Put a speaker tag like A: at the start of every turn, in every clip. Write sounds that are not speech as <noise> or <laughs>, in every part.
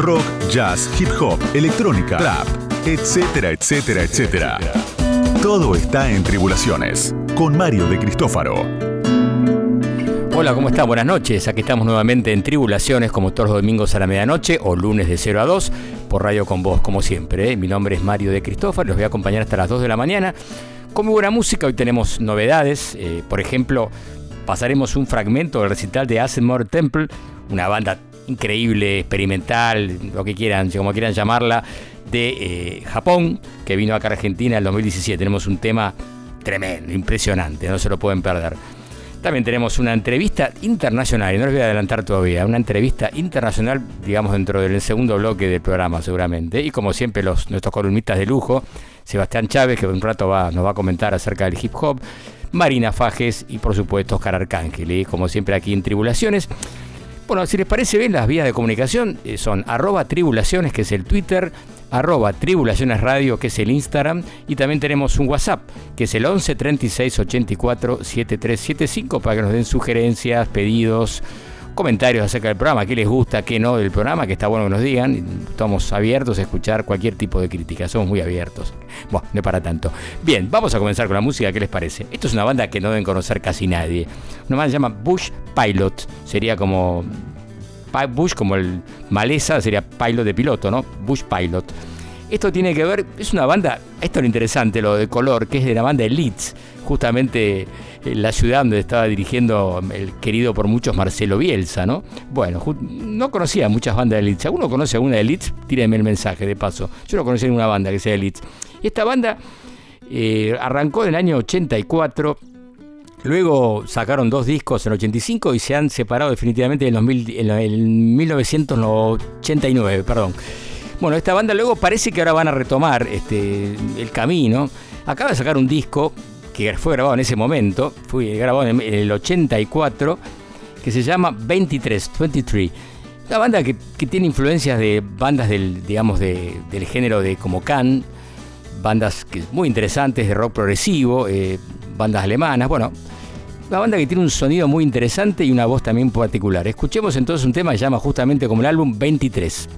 A: rock, jazz, hip hop, electrónica, trap, etcétera, etcétera, etcétera. Todo está en Tribulaciones con Mario de Cristófaro.
B: Hola, ¿cómo están? Buenas noches. Aquí estamos nuevamente en Tribulaciones, como todos los domingos a la medianoche o lunes de 0 a 2, por Radio con Voz, como siempre. ¿eh? Mi nombre es Mario de Cristófaro, los voy a acompañar hasta las 2 de la mañana. Con muy buena música, hoy tenemos novedades. Eh, por ejemplo, pasaremos un fragmento del recital de Asemore Temple, una banda increíble, experimental, lo que quieran, como quieran llamarla, de eh, Japón, que vino acá a Argentina en el 2017. Tenemos un tema tremendo, impresionante, no se lo pueden perder. También tenemos una entrevista internacional, y no les voy a adelantar todavía, una entrevista internacional, digamos, dentro del segundo bloque del programa seguramente. Y como siempre, los, nuestros columnistas de lujo, Sebastián Chávez, que un rato va, nos va a comentar acerca del hip hop, Marina Fajes y por supuesto Oscar Arcángel, y como siempre aquí en Tribulaciones. Bueno, si les parece bien, las vías de comunicación eh, son arroba tribulaciones, que es el Twitter, arroba tribulaciones radio, que es el Instagram, y también tenemos un WhatsApp, que es el 11 36 84 7375, para que nos den sugerencias, pedidos, comentarios acerca del programa, qué les gusta, qué no del programa, que está bueno que nos digan. Estamos abiertos a escuchar cualquier tipo de crítica, somos muy abiertos. Bueno, no para tanto. Bien, vamos a comenzar con la música, ¿qué les parece? Esto es una banda que no deben conocer casi nadie. Una banda se llama Bush Pilot, sería como Bush como el maleza, sería pilot de piloto, ¿no? Bush Pilot. Esto tiene que ver, es una banda, esto es lo interesante, lo de color, que es de la banda Elites, justamente la ciudad donde estaba dirigiendo el querido por muchos Marcelo Bielsa, ¿no? Bueno, no conocía muchas bandas de. Si alguno conoce alguna de Elites, tírenme el mensaje de paso. Yo no conocía ninguna banda que sea Elites. Y esta banda eh, arrancó en el año 84 Luego sacaron dos discos en el 85 y se han separado definitivamente en, los en 1989, perdón. Bueno, esta banda luego parece que ahora van a retomar este, el camino. Acaba de sacar un disco que fue grabado en ese momento, fue grabado en el 84, que se llama 23, 23. Una banda que, tiene influencias de bandas del, digamos, del género de como Can, bandas que, muy interesantes de rock progresivo, eh, bandas alemanas, bueno, una banda que tiene un sonido muy interesante y una voz también particular. Escuchemos entonces un tema que se llama justamente como el álbum 23.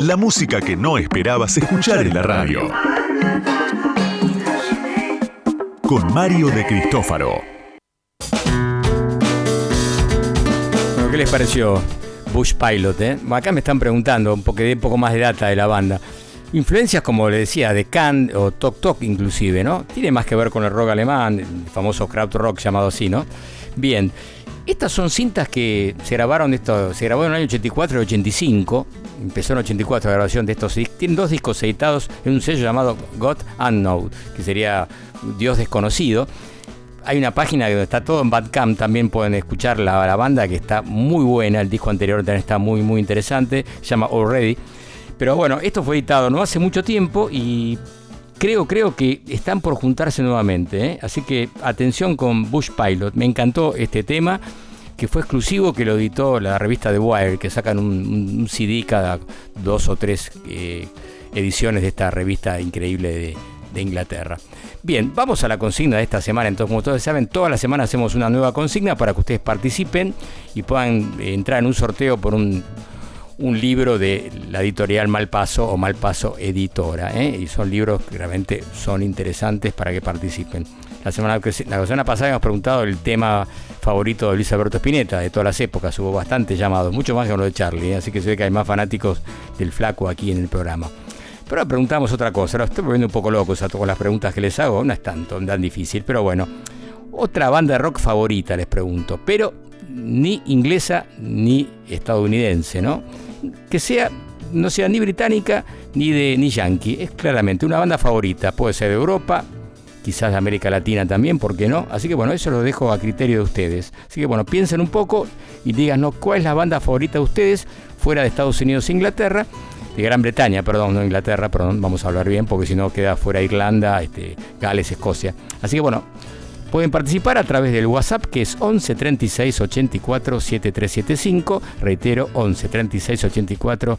A: La música que no esperabas escuchar en la radio. Con Mario de Cristófaro.
B: ¿qué les pareció Bush Pilot? Eh? Acá me están preguntando un poco, de, un poco más de data de la banda. Influencias, como le decía, de Can o Tok Tok inclusive, ¿no? Tiene más que ver con el rock alemán, el famoso crowd rock llamado así, ¿no? Bien, estas son cintas que se grabaron, esto, se grabó en el año 84 y 85. Empezó en 84 la grabación de estos discos. Tienen dos discos editados en un sello llamado God Unknown, que sería Dios desconocido. Hay una página donde está todo en Bandcamp, también pueden escuchar la, banda que está muy buena. El disco anterior también está muy, muy interesante. Se llama Already. Pero bueno, esto fue editado no hace mucho tiempo y creo, creo que están por juntarse nuevamente. ¿eh? Así que atención con Bush Pilot. Me encantó este tema que fue exclusivo, que lo editó la revista The Wire, que sacan un, CD cada dos o tres eh, ediciones de esta revista increíble de, de Inglaterra. Bien, vamos a la consigna de esta semana. Entonces, como todos saben, toda la semana hacemos una nueva consigna para que ustedes participen y puedan entrar en un sorteo por un un libro de la editorial Malpaso o Malpaso Editora. ¿eh? Y son libros que realmente son interesantes para que participen. La semana, la semana pasada hemos preguntado el tema favorito de Luis Alberto Spinetta de todas las épocas. Hubo bastantes llamados, mucho más que lo de Charlie. ¿eh? Así que se ve que hay más fanáticos del flaco aquí en el programa. Pero ahora preguntamos otra cosa. Ahora estoy volviendo un poco loco con las preguntas que les hago. No es tanto, tan difícil. Pero bueno, otra banda de rock favorita les pregunto. Pero ni inglesa ni estadounidense, ¿no? Que sea no sea ni británica ni de ni yankee. Es claramente una banda favorita. Puede ser de Europa, quizás de América Latina también, ¿por qué no? Así que bueno, eso lo dejo a criterio de ustedes. Así que bueno, piensen un poco y díganos cuál es la banda favorita de ustedes fuera de Estados Unidos e Inglaterra. De Gran Bretaña, perdón, no Inglaterra, perdón, vamos a hablar bien, porque si no queda fuera Irlanda, este, Gales, Escocia. Así que bueno, Pueden participar a través del WhatsApp que es 11 36 84 7375. Reitero, 11 36 84 7375,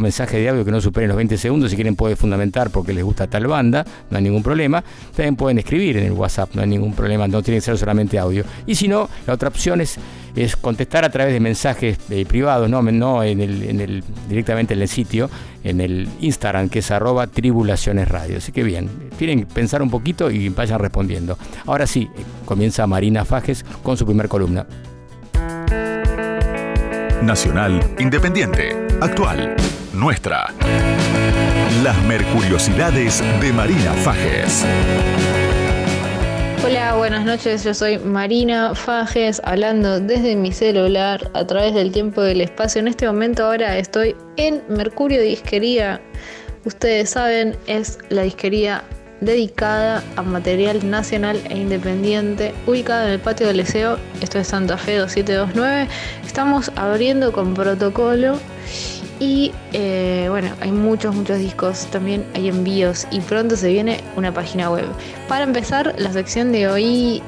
B: mensaje de audio que no superen los 20 segundos. Si quieren, pueden fundamentar porque les gusta tal banda, no hay ningún problema. También pueden escribir en el WhatsApp, no hay ningún problema, no tiene que ser solamente audio. Y si no, la otra opción es, es contestar a través de mensajes eh, privados, no, no en el, directamente en el sitio, en el Instagram que es arroba tribulaciones radio. Así que bien, tienen que pensar un poquito y vayan respondiendo. Ahora sí, eh, comienza Marina Fajes con su primer columna.
A: Nacional, independiente, actual, nuestra. Las Mercuriosidades de Marina Fajes.
C: Hola, buenas noches. Yo soy Marina Fajes, hablando desde mi celular a través del tiempo y del espacio. En este momento ahora estoy en Mercurio Disquería. Ustedes saben, es la disquería dedicada a material nacional e independiente, ubicada en el patio del Liceo, esto es Santa Fe 2729. Estamos abriendo con protocolo y eh, bueno, hay muchos, muchos discos, también hay envíos y pronto se viene una página web. Para empezar, la sección de hoy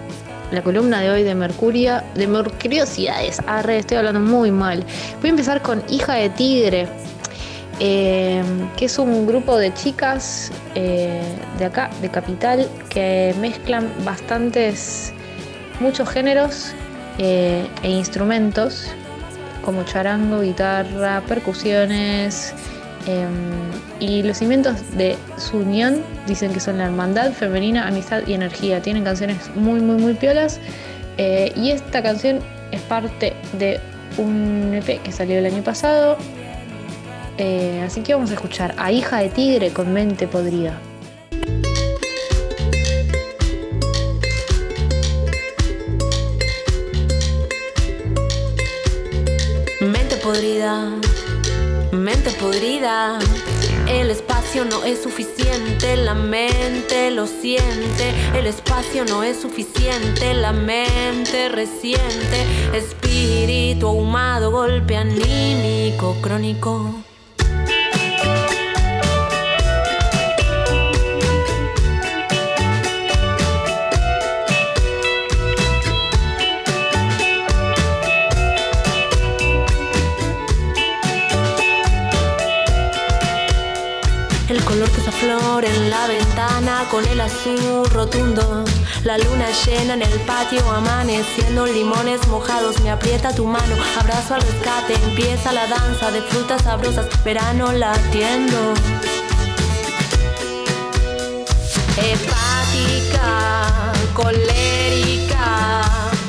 C: la columna de hoy de Mercuria, de Mercuriosidades. Arre, estoy hablando muy mal. Voy a empezar con Hija de Tigre, eh, que es un grupo de chicas eh, de acá, de Capital, que mezclan bastantes, muchos géneros eh, e instrumentos, como charango, guitarra, percusiones. y los cimientos de su unión dicen que son la hermandad femenina, amistad y energía. Tienen canciones muy, muy, muy piolas. y esta canción es parte de un EP que salió el año pasado eh, así que vamos a escuchar a Hija de Tigre con Mente Podrida.
D: Mente podrida, mente podrida. El espacio no es suficiente, la mente lo siente. El espacio no es suficiente, la mente resiente. Espíritu ahumado, golpe anímico crónico. Flor en la ventana con el azul rotundo. La luna llena en el patio, amaneciendo limones mojados. Me aprieta tu mano, abrazo al rescate. Empieza la danza de frutas sabrosas, verano latiendo. Hepática, colérica,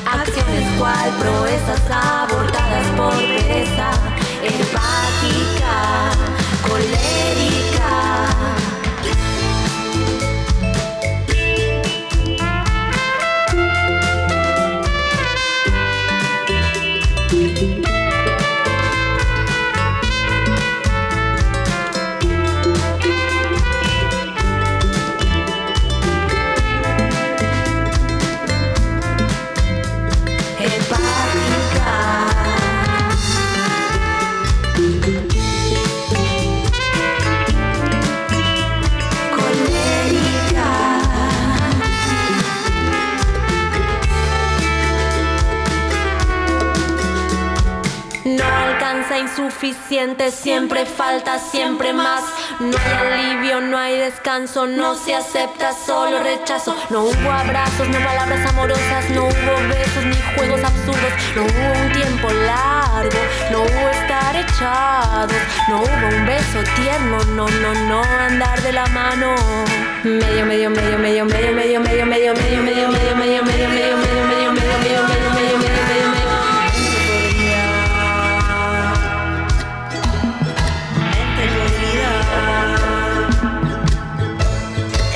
D: acciones cual proezas abortadas por pereza. Hepática, siempre falta, siempre más. No hay alivio, no hay descanso, no se acepta, solo rechazo. No hubo abrazos, no palabras amorosas, no hubo besos ni juegos absurdos. No hubo un tiempo largo, no hubo estar echados, no hubo un beso tierno, no, no, no andar de la mano. Medio, medio, medio, medio, medio, medio, medio, medio, medio, medio, medio, medio, medio, medio, medio,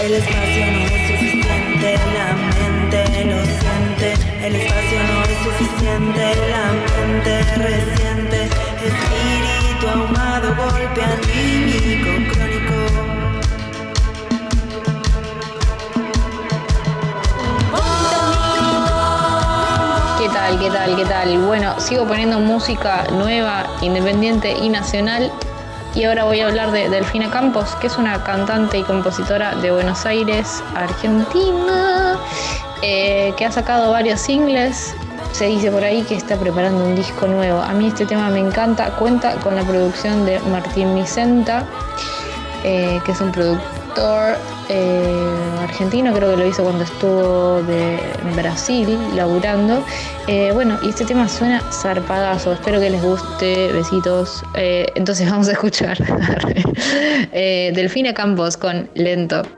E: El espacio no es suficiente, la mente lo siente. El espacio no es suficiente, la mente reciente. Espíritu ahumado golpea anímico crónico.
C: ¿Qué tal? ¿Qué tal? ¿Qué tal? Bueno, sigo poniendo música nueva, independiente y nacional y ahora voy a hablar de Delfina Campos, que es una cantante y compositora de Buenos Aires, Argentina, eh, que ha sacado varios singles. Se dice por ahí que está preparando un disco nuevo. A mí este tema me encanta. Cuenta con la producción de Martín Vicenta, eh, que es un productor eh, argentino, creo que lo hizo cuando estuvo en Brasil laburando. Eh, bueno, y este tema suena zarpadazo, espero que les guste, besitos. Eh, entonces <laughs> vamos a escuchar <laughs> Delfina Campos con Lento.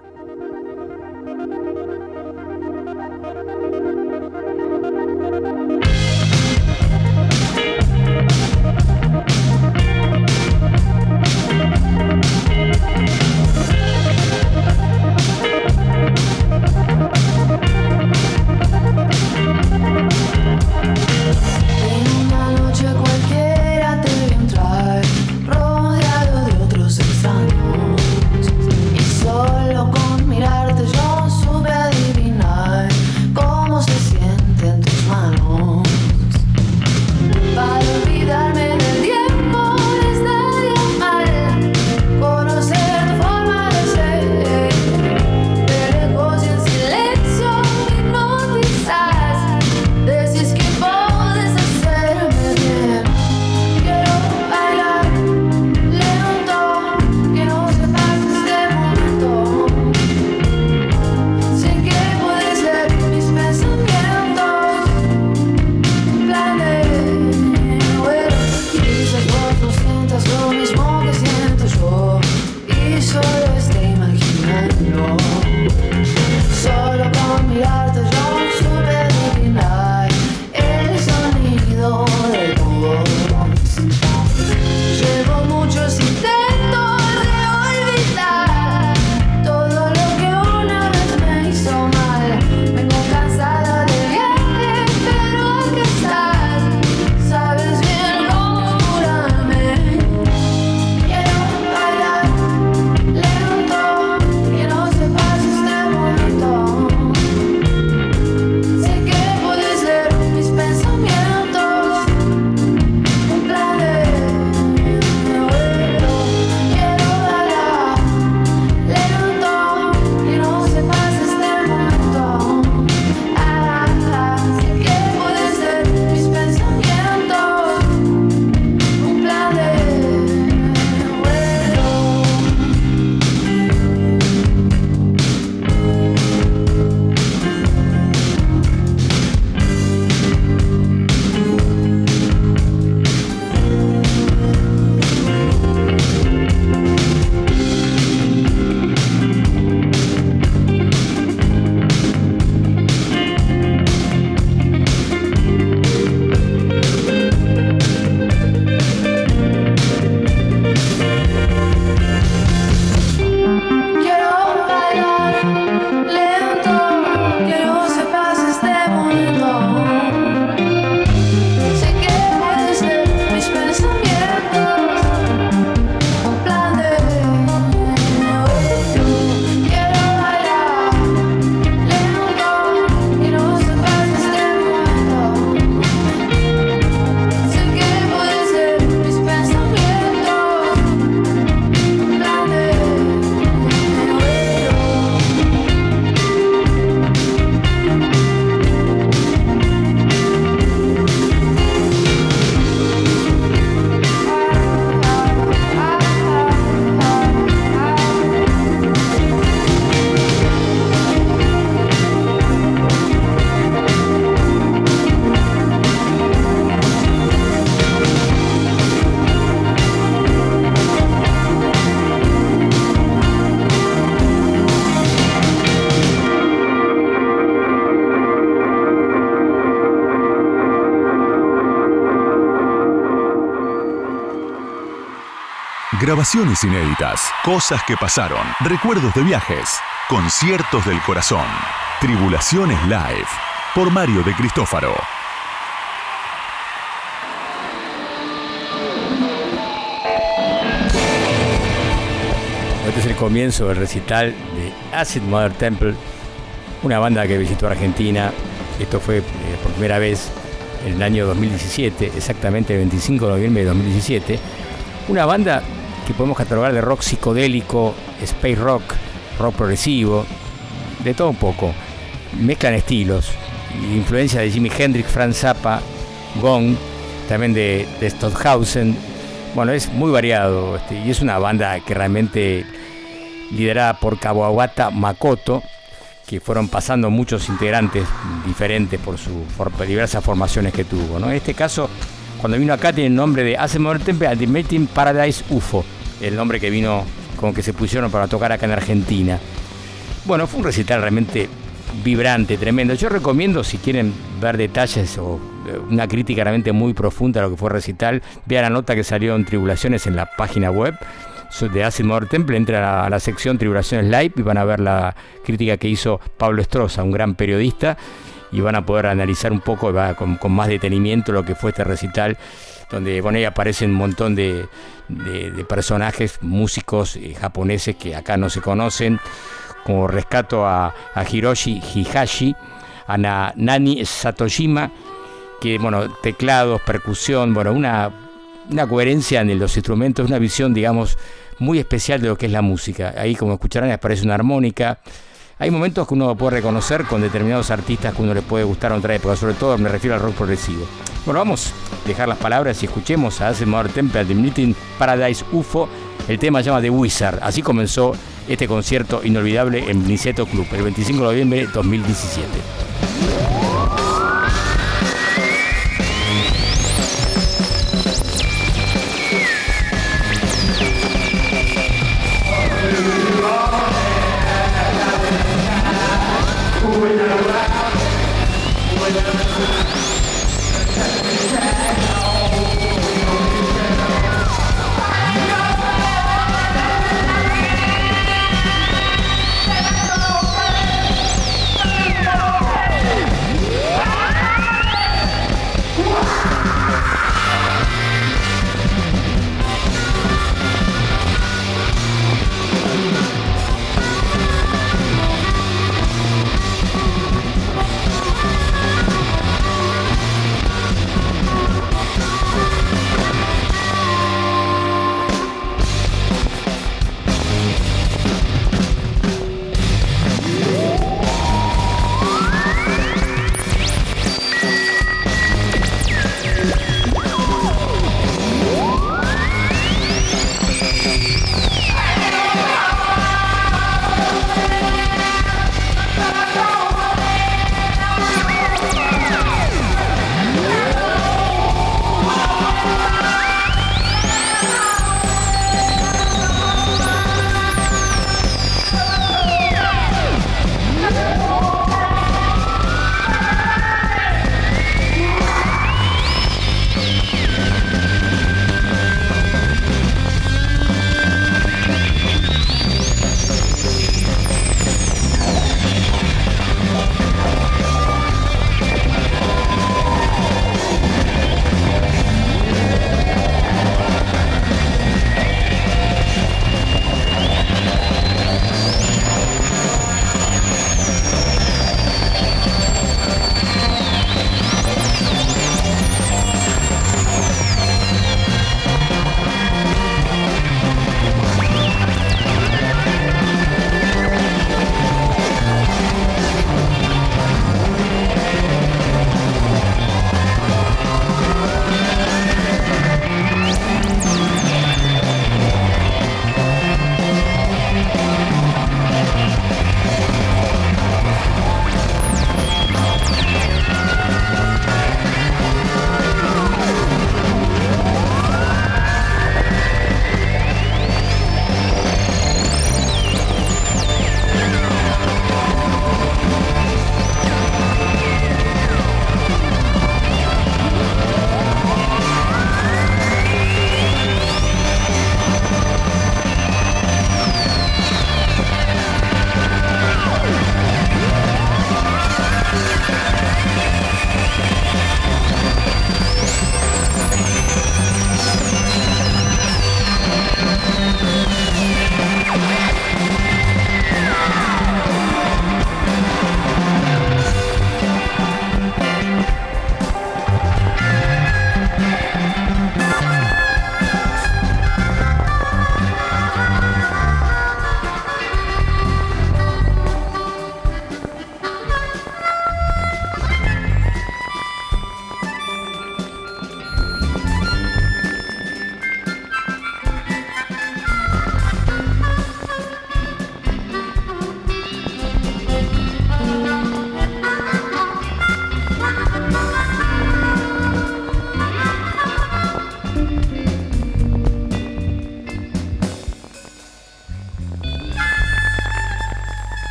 A: Grabaciones inéditas, cosas que pasaron, recuerdos de viajes, conciertos del corazón. Tribulaciones Live, por Mario de Cristófaro.
B: Este es el comienzo del recital de Acid Mother Temple, una banda que visitó Argentina. Esto fue eh, por primera vez en el año 2017, exactamente el 25 de noviembre de 2017. Una banda que podemos catalogar de rock psicodélico, space rock, rock progresivo, de todo un poco. Mezclan estilos, influencia de Jimi Hendrix, Franz Zappa, Gong, también de, de Stockhausen. Bueno, es muy variado este, y es una banda que realmente liderada por Kawabata Makoto, que fueron pasando muchos integrantes diferentes por sus diversas formaciones que tuvo. En este caso, cuando vino acá tiene el nombre de Temple Ultimate Paradise UFO, el nombre que vino con que se pusieron para tocar acá en Argentina. Bueno, fue un recital realmente vibrante, tremendo. Yo recomiendo, si quieren ver detalles o eh, una crítica realmente muy profunda a lo que fue el recital, vean la nota que salió en Tribulaciones en la página web de Mother Temple, entra a la sección Tribulaciones Live y van a ver la crítica que hizo Pablo Estroza, un gran periodista, y van a poder analizar un poco con, más detenimiento lo que fue este recital, donde bueno, ahí aparecen un montón de, personajes, músicos eh, japoneses que acá no se conocen, como rescato a, Hiroshi Hihashi, a Nani Satoshima, que bueno, teclados, percusión, bueno, una, una coherencia en los instrumentos, una visión, digamos, muy especial de lo que es la música. Ahí, como escucharán, aparece una armónica. Hay momentos que uno puede reconocer con determinados artistas que uno le puede gustar en otra época, sobre todo me refiero al rock progresivo. Bueno, vamos a dejar las palabras y escuchemos a Mother Temple de Meeting Paradise UFO. El tema se llama The Wizard. Así comenzó este concierto inolvidable en Niceto Club el 25 de noviembre de 2017.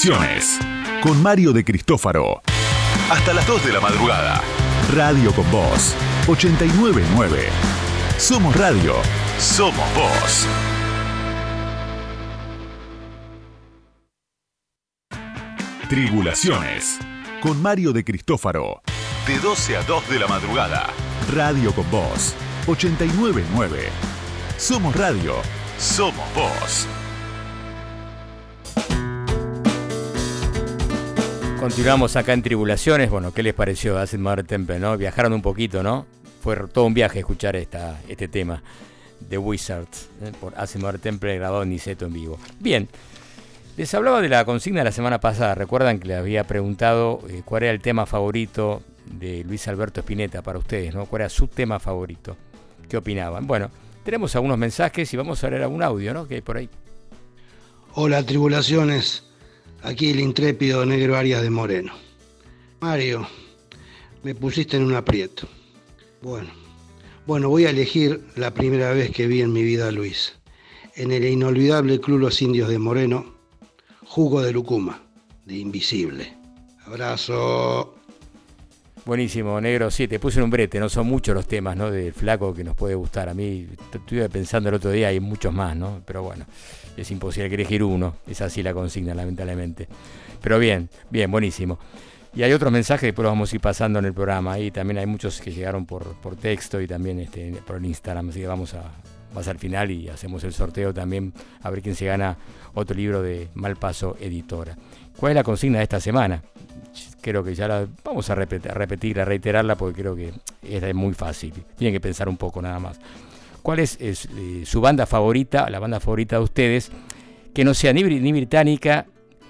A: Tribulaciones. Con Mario de Cristófaro. Hasta las 2 de la madrugada. Radio con Voz. 899. Somos radio. Somos voz. Tribulaciones. Con Mario de Cristófaro. De 12 a 2 de la madrugada. Radio con Voz. 899. Somos radio. Somos voz.
B: Continuamos acá en Tribulaciones. Bueno, ¿qué les pareció Acid Mother Temple, no? Viajaron un poquito, ¿no? Fue todo un viaje escuchar esta, este tema de Wizards ¿eh? por Acid Mother Temple grabado en Niceto en vivo. Bien, les hablaba de la consigna de la semana pasada. Recuerdan que le había preguntado eh, cuál era el tema favorito de Luis Alberto Spinetta para ustedes, ¿no? ¿Cuál era su tema favorito? ¿Qué opinaban? Bueno, tenemos algunos mensajes y vamos a leer algún audio, ¿no? Que hay por ahí.
F: Hola, tribulaciones. Aquí el intrépido negro Arias de Moreno. Mario, me pusiste en un aprieto. Bueno, bueno, voy a elegir la primera vez que vi en mi vida a Luis. En el inolvidable Club Los Indios de Moreno, Jugo de Lucuma, de Invisible. Abrazo.
B: Buenísimo, negro. Sí, te puse en un brete. No son muchos los temas, ¿no? Del flaco que nos puede gustar. A mí estuve pensando el otro día, hay muchos más, ¿no? Pero bueno es imposible elegir uno, es así la consigna, lamentablemente. Pero bien, bien, buenísimo. Y hay otros mensajes después los vamos a ir pasando en el programa. Y también hay muchos que llegaron por, por texto y también este, por el Instagram. Así que vamos a más al final y hacemos el sorteo también a ver quién se gana otro libro de Malpaso Editora. ¿Cuál es la consigna de esta semana? Creo que ya la vamos a repetir, a a reiterarla porque creo que es muy fácil. Tienen que pensar un poco nada más cuál es, eh, su banda favorita, la banda favorita de ustedes, que no sea ni, ni británica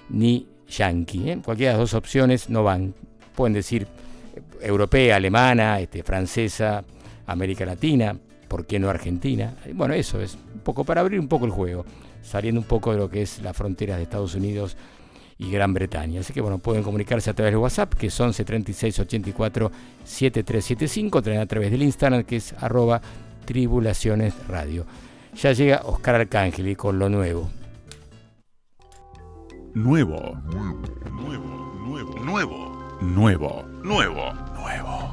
B: ni yankee. ¿eh? Cualquiera de las dos opciones no van. Pueden decir eh, europea, alemana, este, francesa, América Latina, ¿por qué no Argentina? Bueno, eso es un poco para abrir un poco el juego, saliendo un poco de lo que es la frontera de Estados Unidos y Gran Bretaña. Así que bueno, pueden comunicarse a través de WhatsApp, que es 11 36 84 7375, también a través del Instagram, que es arroba Tribulaciones Radio. Ya llega Oscar Arcángel con lo nuevo.
A: Nuevo. Nuevo. Nuevo. Nuevo. Nuevo. Nuevo. Nuevo.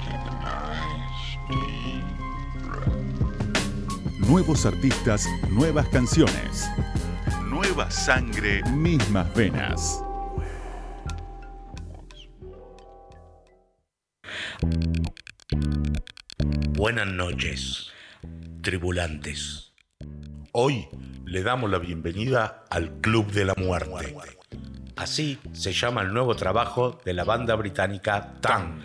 A: Nuevos artistas, nuevas canciones. Nueva sangre, mismas venas.
G: Buenas noches tribulantes. Hoy le damos la bienvenida al Club de la Muerte. Así se llama el nuevo trabajo de la banda británica Tang.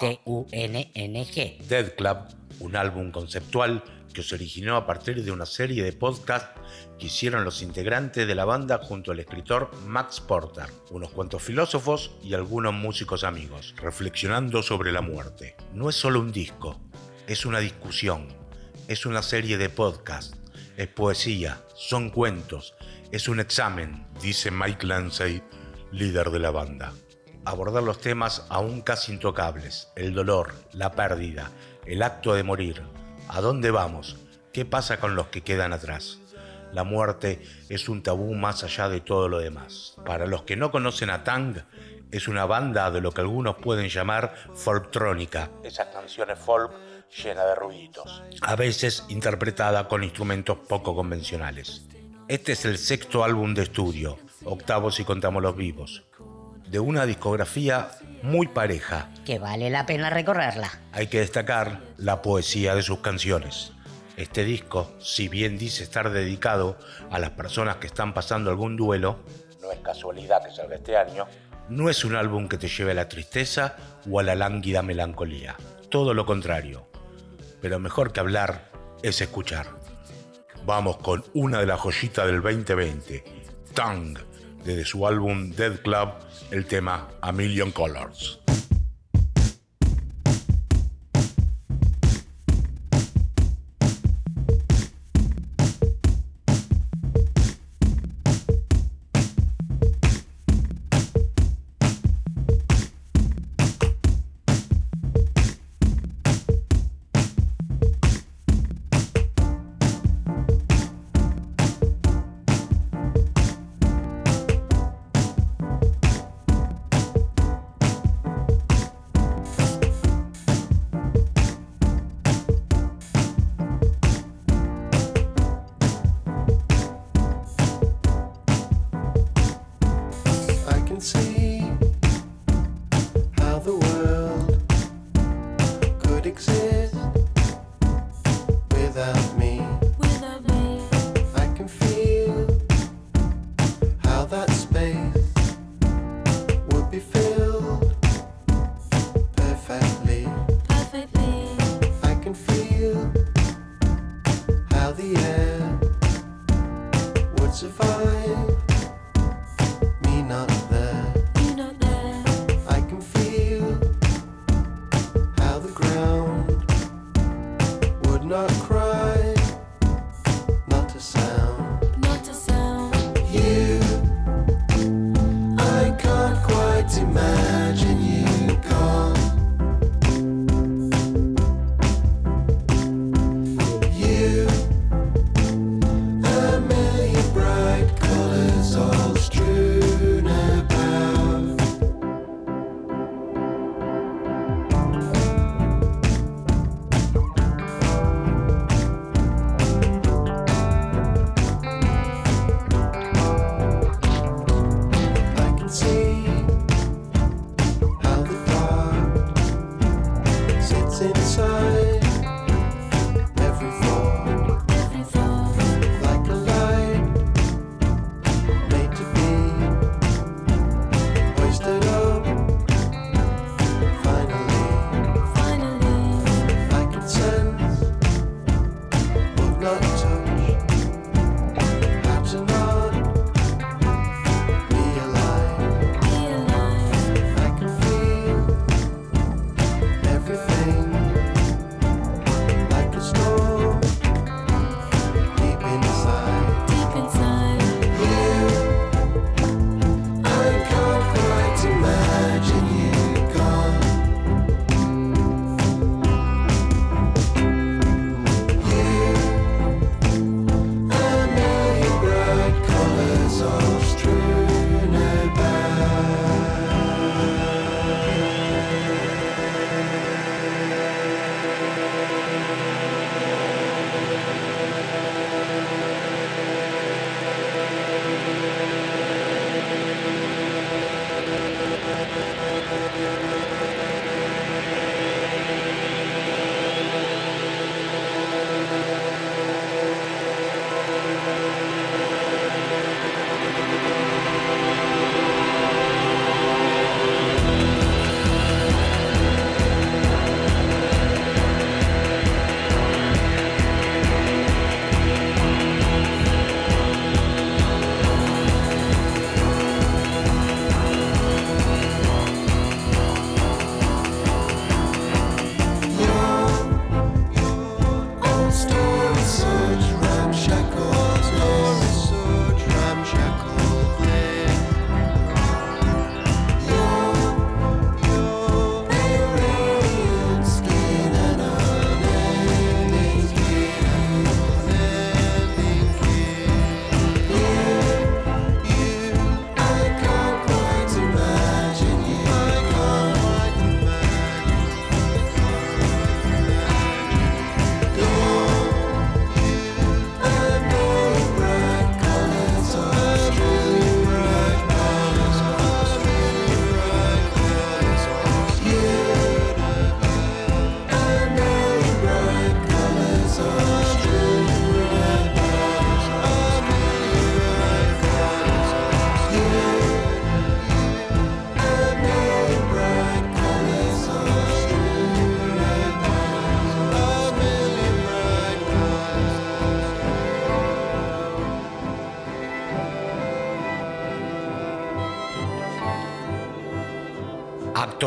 H: T-U-N-N-G.
G: Dead Club, un álbum conceptual que se originó a partir de una serie de podcasts que hicieron los integrantes de la banda junto al escritor Max Porter, unos cuantos filósofos y algunos músicos amigos, reflexionando sobre la muerte. No es solo un disco, es una discusión, es una serie de podcasts, es poesía, son cuentos, es un examen, dice Mike Lansey, líder de la banda. Abordar los temas aún casi intocables, el dolor, la pérdida, el acto de morir, a dónde vamos, qué pasa con los que quedan atrás. La muerte es un tabú más allá de todo lo demás. Para los que no conocen a Tang, es una banda de lo que algunos pueden llamar folktrónica. Esas canciones folk llena de ruiditos, a veces interpretada con instrumentos poco convencionales. Este es el sexto álbum de estudio, octavo si contamos los vivos, de una discografía muy pareja.
H: Que vale la pena recorrerla.
G: Hay que destacar la poesía de sus canciones. Este disco, si bien dice estar dedicado a las personas que están pasando algún duelo, no es casualidad que salga este año, no es un álbum que te lleve a la tristeza o a la lánguida melancolía. Todo lo contrario pero mejor que hablar es escuchar. Vamos con una de las joyitas del 2020, Tang, desde su álbum Dead Club, el tema A Million Colors.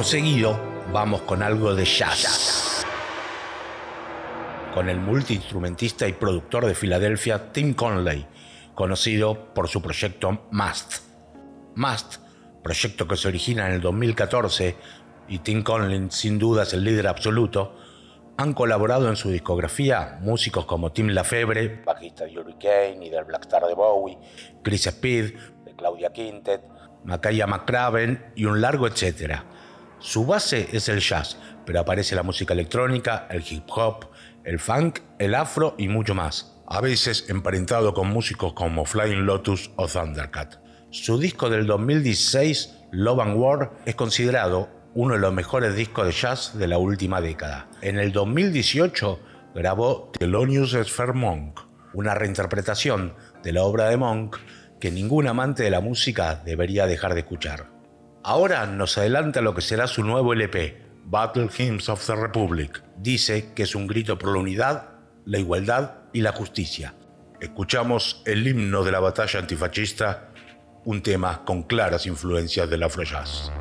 G: Seguido, vamos con algo de jazz. Con el multiinstrumentista y productor de Filadelfia Tim Conley, conocido por su proyecto Must. Must, proyecto que se origina en el 2014 y Tim Conley sin duda es el líder absoluto, han colaborado en su discografía músicos como Tim Lafebre, bajista de Hurricane y del Black Star de Bowie, Chris Speed, de Claudia Quintet, Makaya McCraven y un largo etcétera. Su base es el jazz, pero aparece la música electrónica, el hip hop, el funk, el afro y mucho más, a veces emparentado con músicos como Flying Lotus o Thundercat. Su disco del 2016, Love and War, es considerado uno de los mejores discos de jazz de la última década. En el 2018 grabó Thelonious Sphere Monk, una reinterpretación de la obra de Monk que ningún amante de la música debería dejar de escuchar. Ahora nos adelanta lo que será su nuevo LP, Battle Hymns of the Republic. Dice que es un grito por la unidad, la igualdad y la justicia. Escuchamos el himno de la batalla antifascista, un tema con claras influencias del afrojazz.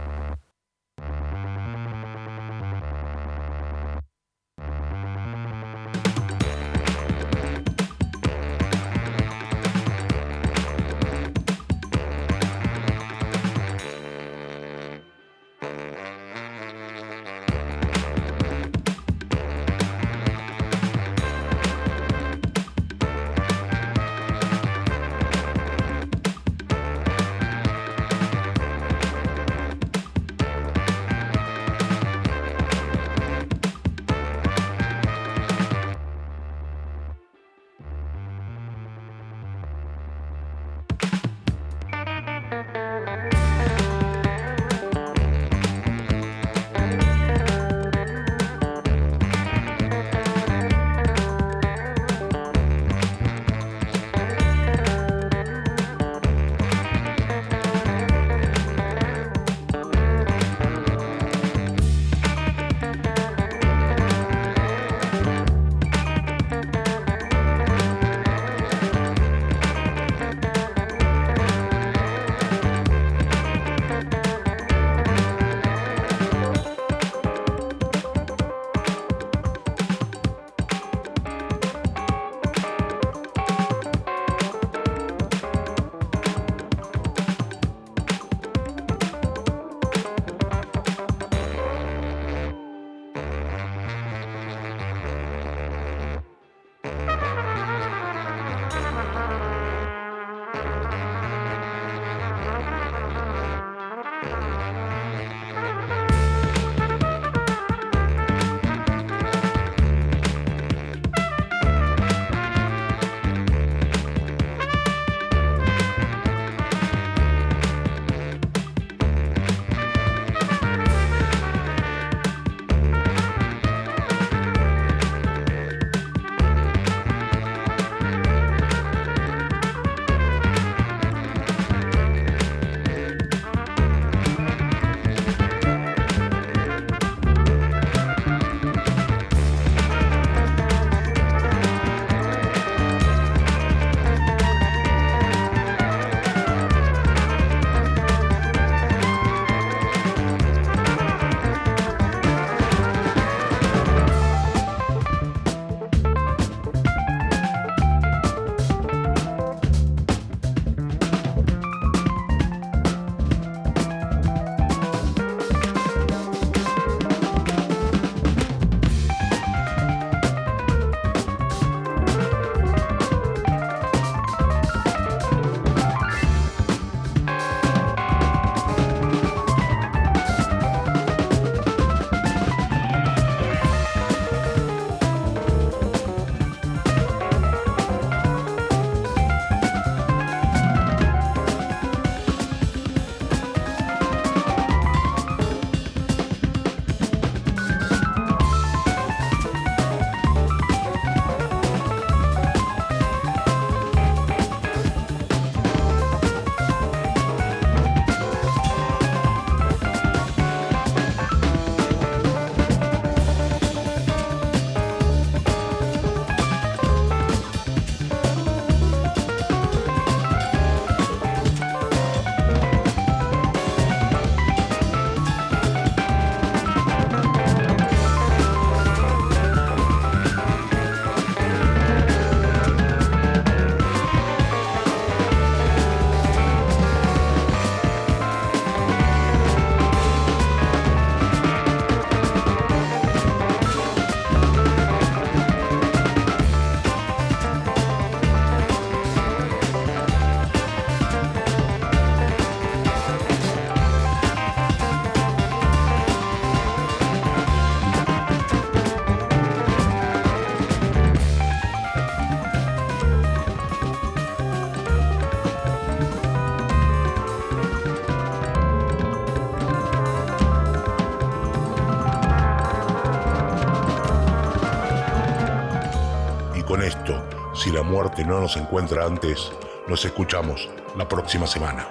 G: Muerte no nos encuentra antes, nos escuchamos la próxima semana.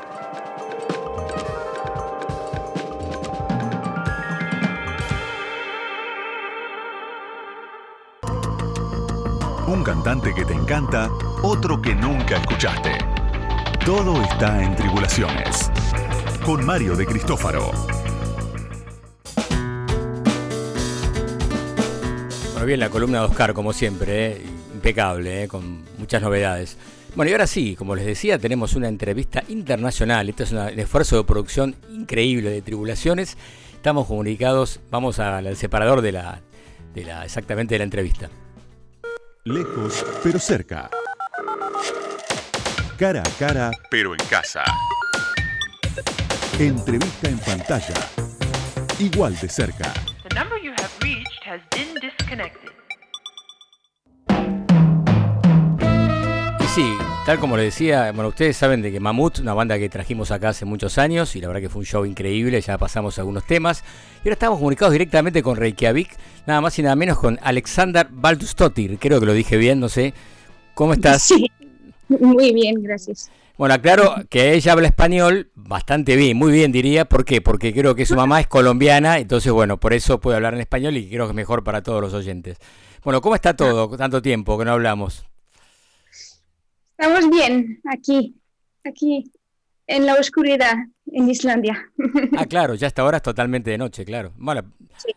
A: Un cantante que te encanta, otro que nunca escuchaste. Todo está en Tribulaciones. Con Mario de Cristófaro.
B: Bueno, bien, la columna de Oscar, como siempre, ¿eh? Impecable, ¿eh? con muchas novedades. Bueno, y ahora sí, como les decía, tenemos una entrevista internacional. Esto es un esfuerzo de producción increíble de Tribulaciones. Estamos comunicados, vamos al separador de la, de la, exactamente de la entrevista.
A: Lejos, pero cerca. Cara a cara, pero en casa. Entrevista en pantalla. Igual de cerca.
I: The number you have reached has been disconnected.
B: Sí, tal como le decía, bueno, ustedes saben de que Mamut, una banda que trajimos acá hace muchos años, y la verdad que fue un show increíble, ya pasamos algunos temas, y ahora estamos comunicados directamente con Reykjavik, nada más y nada menos con Alexander Baldustotir, creo que lo dije bien, no sé. ¿Cómo estás?
J: Sí, muy bien, gracias.
B: Bueno, aclaro que ella habla español bastante bien, muy bien diría. ¿Por qué? Porque creo que su mamá es colombiana, entonces bueno, por eso puede hablar en español y creo que es mejor para todos los oyentes. Bueno, ¿cómo está todo? Tanto tiempo que no hablamos.
J: Estamos bien aquí, aquí en la oscuridad en Islandia.
B: Ah, <laughs> claro, ya hasta ahora es totalmente de noche, claro. Bueno,
J: Sí.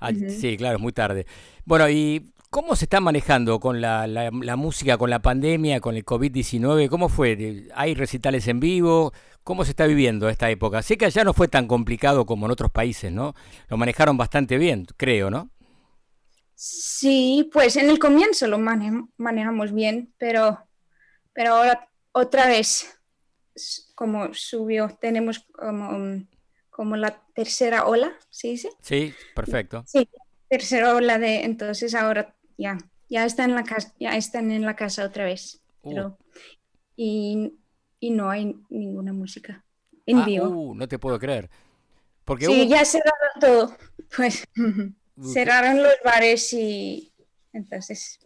B: ah, sí, claro, es muy tarde. Bueno, ¿y cómo se está manejando con la, la- la música, con la pandemia, con el COVID-19? ¿Cómo fue? ¿Hay recitales en vivo? ¿Cómo se está viviendo esta época? Sé que allá no fue tan complicado como en otros países, ¿no? Lo manejaron bastante bien, creo, ¿no?
J: Sí, pues en el comienzo lo mane- manejamos bien, pero, pero ahora otra vez, como subió, tenemos como, um, como la tercera ola, ¿sí dice?
B: Sí, perfecto.
J: Sí, tercera ola de, entonces ahora ya, ya están en la casa, ya están en la casa otra vez,
B: Uh.
J: pero, y, y no hay ninguna música en
B: Ah,
J: vivo.
B: uh, no te puedo creer. Porque
J: Sí,
B: hubo-
J: ya cerraron todo. <laughs> Pues cerraron los bares y entonces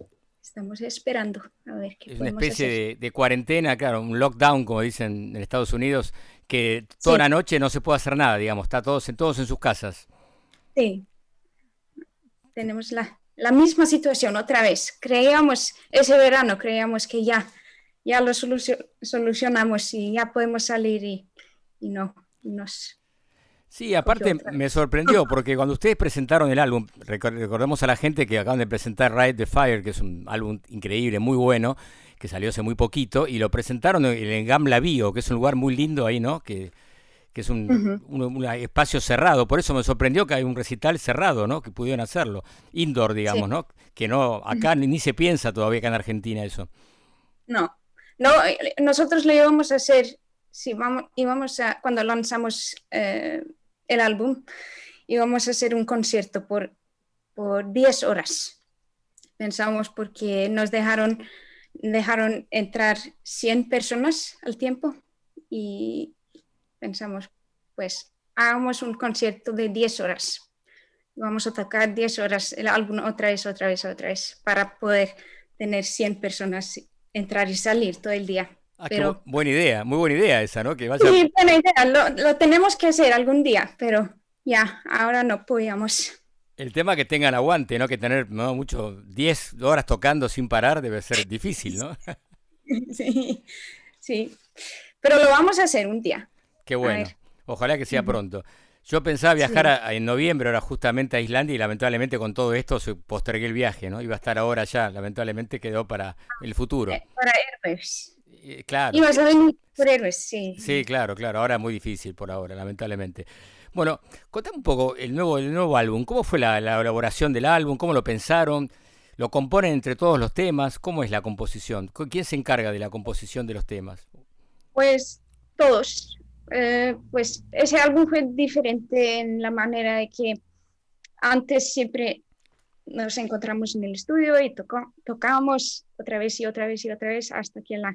J: estamos esperando a ver qué
B: Es una especie
J: hacer.
B: de, de cuarentena, claro, un lockdown, como dicen en Estados Unidos, que toda
J: Sí.
B: la noche no se puede hacer nada, digamos, está todos en, todos en sus casas.
J: Sí. Tenemos la, la misma situación otra vez. Creíamos, ese verano creíamos que ya, ya lo solucio- solucionamos y ya podemos salir y, y no, y nos...
B: Sí, aparte me sorprendió <laughs> porque cuando ustedes presentaron el álbum, recor- recordemos a la gente que acaban de presentar Ride the Fire, que es un álbum increíble, muy bueno, que salió hace muy poquito, y lo presentaron en el Gamla Bio, que es un lugar muy lindo ahí, ¿no? Que, que es un,
J: Ujú.
B: un- un espacio cerrado, por eso me sorprendió que hay un recital cerrado, ¿no? Que pudieron hacerlo, indoor, digamos,
J: Sí.
B: ¿no? Que no, acá ni, ni se piensa todavía acá en Argentina eso.
J: No, no, eh, nosotros lo íbamos a hacer, si vamos, íbamos a, cuando lanzamos eh, el álbum, íbamos a hacer un concierto por, por 10 horas. Pensamos porque nos dejaron, dejaron entrar 100 personas al tiempo y pensamos, pues hagamos un concierto de 10 horas. Vamos a tocar 10 horas el álbum otra vez, otra vez, otra vez, para poder tener 100 personas entrar y salir todo el día.
B: Ah, qué
J: Pero-
B: bu- buena idea, muy buena idea esa, ¿no? Que vaya...
J: Sí, buena idea, lo, lo tenemos que hacer algún día, pero ya, ahora no podíamos.
B: El tema que tengan aguante, ¿no? Que tener ¿no? mucho, 10 horas tocando sin parar debe ser difícil, ¿no? <laughs>
J: Sí, sí, pero lo vamos a hacer un día.
B: Qué bueno. Ojalá que sea pronto. Yo pensaba viajar
J: Sí.
B: a- en noviembre, ahora justamente a Islandia, y lamentablemente con todo esto se postergué el viaje, ¿no? Iba a estar ahora ya, lamentablemente quedó para el futuro.
J: Eh, Para.
B: Eh, claro.
J: Sí.
B: Sí, claro, claro. Ahora es muy difícil por ahora, lamentablemente. Bueno, contame un poco el nuevo, el nuevo álbum. ¿Cómo fue la, la elaboración del álbum? ¿Cómo lo pensaron? ¿Lo componen entre todos los temas? ¿Cómo es la composición? ¿Con- ¿Quién se encarga de la composición de los temas?
J: Pues todos. Eh, pues ese álbum fue diferente en la manera de que antes siempre nos encontramos en el estudio y toco- tocábamos otra vez y otra vez y otra vez hasta que la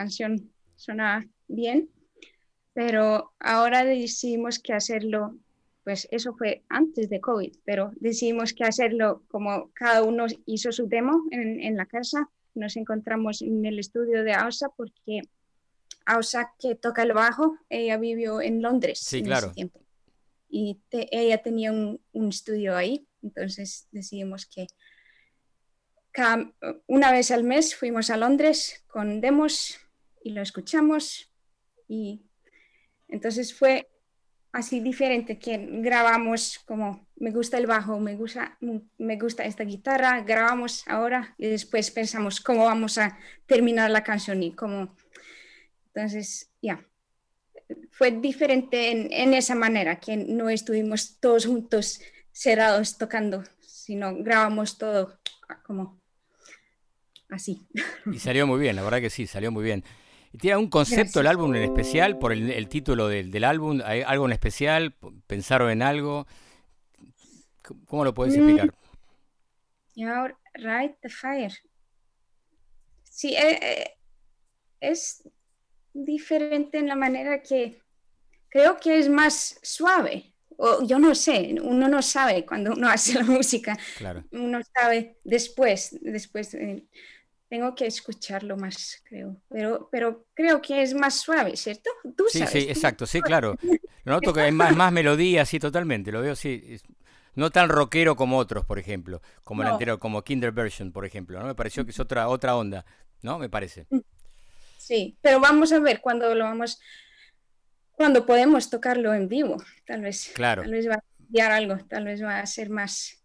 J: canción sonaba bien. Pero ahora decidimos que hacerlo, pues eso fue antes de COVID, pero decidimos que hacerlo como cada uno hizo su demo en, en la casa nos encontramos en el estudio de Ausa porque Ausa, que toca el bajo, ella vivió en Londres
B: Sí,
J: en
B: claro.
J: ese tiempo. Y te- ella tenía un, un estudio ahí, entonces decidimos que cada- una vez al mes fuimos a Londres con demos y lo escuchamos y entonces fue así diferente que grabamos como me gusta el bajo, me gusta, me gusta esta guitarra, grabamos ahora y después pensamos cómo vamos a terminar la canción y cómo... Entonces, ya, fue diferente en, en esa manera, que no estuvimos todos juntos cerrados tocando, sino grabamos todo como así.
B: Y salió muy bien, la verdad que sí, salió muy bien. ¿Y ¿Tiene algún concepto el álbum en especial por el, el título del, del álbum? ¿Hay algo en especial? ¿Pensaron en algo? ¿Cómo lo podés
J: Mm.
B: explicar?
J: Y ahora, Right the Fire. Sí, eh, eh, es diferente en la manera que creo que es más suave. O yo no sé, uno no sabe cuando uno <laughs> hace la música.
B: Claro.
J: Uno sabe después, después. eh, tengo que escucharlo más, creo. Pero, pero creo que es más suave, ¿cierto? Tú
B: Sí,
J: sabes.
B: sí,
J: tú-
B: exacto, sí, claro. Lo noto que hay más, más melodía, sí, totalmente. Lo veo, sí. No tan rockero como otros, por ejemplo. Como el anterior, como Kinder Version, por ejemplo. ¿no? Me pareció que es otra, otra onda, ¿no? Me parece.
J: Sí, pero vamos a ver cuando lo vamos, cuando podemos tocarlo en vivo, tal vez.
B: Claro.
J: Tal vez va a cambiar algo, tal vez va a ser más,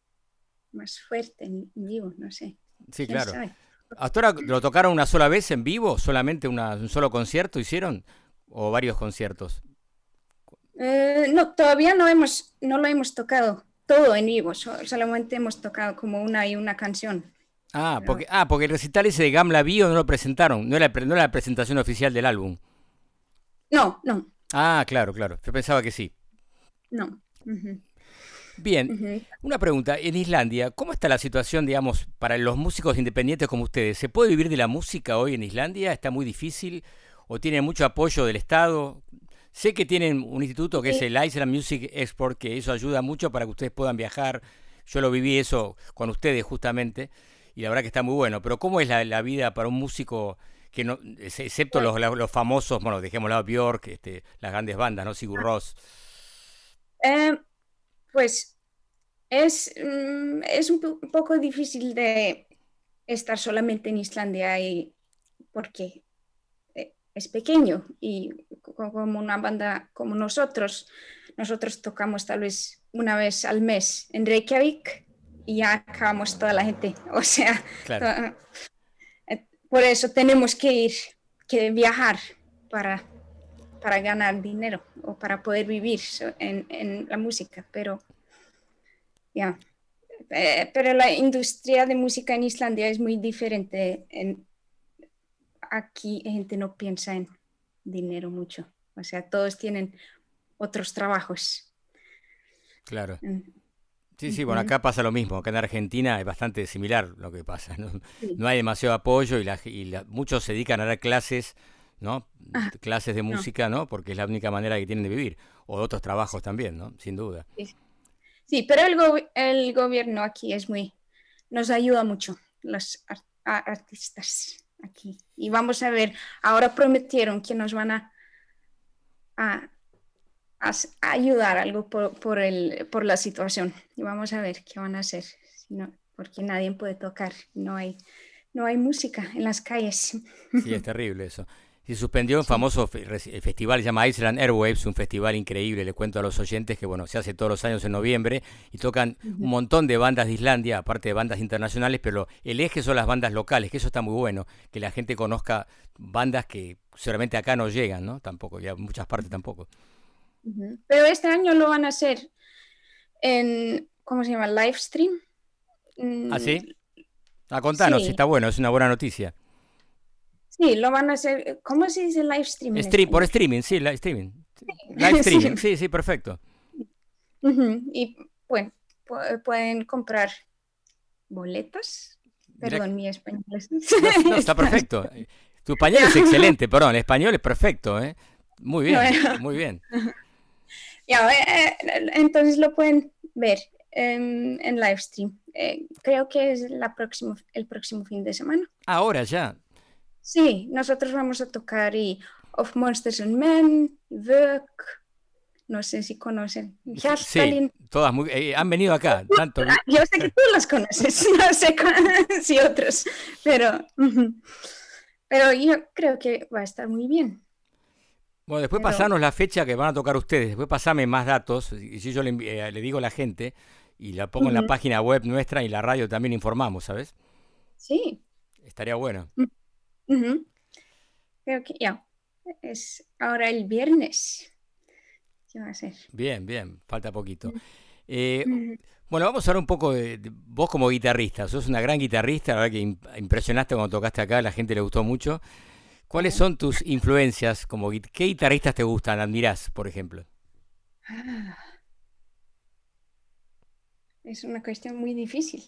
J: más fuerte en vivo, no sé.
B: Sí,
J: ¿Quién
B: claro.
J: sabe?
B: ¿Hasta ahora lo tocaron una sola vez en vivo? ¿Solamente una- un solo concierto hicieron? ¿O varios conciertos?
J: Eh, no, todavía no hemos, no lo hemos tocado todo en vivo, so- solamente hemos tocado como una y una canción.
B: Ah,
J: Pero-
B: porque, ah, porque el recital ese de Gamla Bio no lo presentaron. No era, no era la presentación oficial del álbum.
J: No, no,
B: Ah, claro, claro. Yo pensaba que sí.
J: no. Ujú,
B: Bien, una pregunta. En Islandia, ¿cómo está la situación, digamos, para los músicos independientes como ustedes? ¿Se puede vivir de la música hoy en Islandia? ¿Está muy difícil? ¿O tienen mucho apoyo del Estado? Sé que tienen un instituto que es el Iceland Music Export, que eso ayuda mucho para que ustedes puedan viajar. Yo lo viví eso con ustedes justamente, y la verdad que está muy bueno. Pero ¿cómo es la, la vida para un músico que no, ex- excepto los, los- famosos, bueno, dejemos lado Bjork, este, las grandes bandas, ¿no? Sigur Rós.
J: Eh, pues es, mm, es un po- un poco difícil de estar solamente en Islandia y porque eh, es pequeño y co- como una banda como nosotros, nosotros tocamos tal vez una vez al mes en Reykjavik y ya acabamos toda la gente. <laughs> O sea,
B: Claro.
J: eh, por eso tenemos que ir, que viajar para, para ganar dinero o para poder vivir en, en la música, pero ya. Eh, pero la industria de música en Islandia es muy diferente. En, aquí la gente no piensa en dinero mucho, o sea, todos tienen otros trabajos.
B: Claro.
J: Mm,
B: Sí, sí, bueno, acá pasa lo mismo. Acá en Argentina es bastante similar lo que pasa. No. No hay demasiado apoyo y, la, y la- muchos se dedican a dar clases, ¿no?
J: Ah,
B: Clases de
J: no.
B: música, ¿no? Porque es la única manera que tienen de vivir. O otros trabajos también, ¿no? Sin duda.
J: Sí, pero el, go- el gobierno aquí es muy, nos ayuda mucho, los artistas aquí. Y vamos a ver, ahora prometieron que nos van a, a, a ayudar algo por, por, el, por la situación. Y vamos a ver qué van a hacer, si no- porque nadie puede tocar, no hay, no hay música en las calles.
B: Sí, es <laughs> terrible eso. Se suspendió un famoso festival, se llama Iceland Airwaves, un festival increíble, le cuento a los oyentes que bueno, se hace todos los años en noviembre y tocan un montón de bandas de Islandia, aparte de bandas internacionales, pero el eje son las bandas locales, que eso está muy bueno, que la gente conozca bandas que seguramente acá no llegan, ¿no? Tampoco, y a muchas partes tampoco.
J: Pero este año lo van a hacer en, ¿cómo se llama? Live stream. Mm,
B: ¿Ah, sí? Ah, contanos,
J: Sí.
B: está bueno, es una buena noticia.
J: Sí, lo van a hacer. ¿Cómo se dice live stream? en
B: Stream, por streaming, sí, live streaming. Live <laughs> streaming, sí, sí, perfecto.
J: Y bueno, pu- pueden comprar boletas. Perdón, mi español es. <laughs>
B: No, no, está perfecto. Tu español es <laughs> excelente, perdón, el español es perfecto, ¿eh? Muy bien,
J: Bueno.
B: muy bien.
J: Ya, eh, eh, entonces lo pueden ver en, en live stream. eh, creo que es la próximo, el próximo fin de semana.
B: Ahora ya.
J: Sí, nosotros vamos a tocar y Of Monsters and Men, Work, no sé si conocen.
B: Sí, todas muy, eh, han venido acá. Tanto...
J: Ah, yo sé que tú las conoces, <laughs> no sé si otros, pero, pero yo creo que va a estar muy bien.
B: Bueno, después pasarnos la fecha que van a tocar ustedes, después pasame más datos, y si yo le, eh, le, digo a la gente y la pongo en la página web nuestra y la radio también informamos, ¿sabes?
J: Sí.
B: Estaría bueno.
J: Creo que ya, es ahora el viernes. ¿Qué va a ser?
B: Bien, bien, falta poquito. Eh, bueno, vamos a hablar un poco de, vos como guitarrista. Sos una gran guitarrista, la verdad que impresionaste cuando tocaste acá, a la gente le gustó mucho. ¿Cuáles son tus influencias? Como, ¿Qué guitarristas te gustan, admirás, por ejemplo? Ah.
J: es una cuestión muy difícil.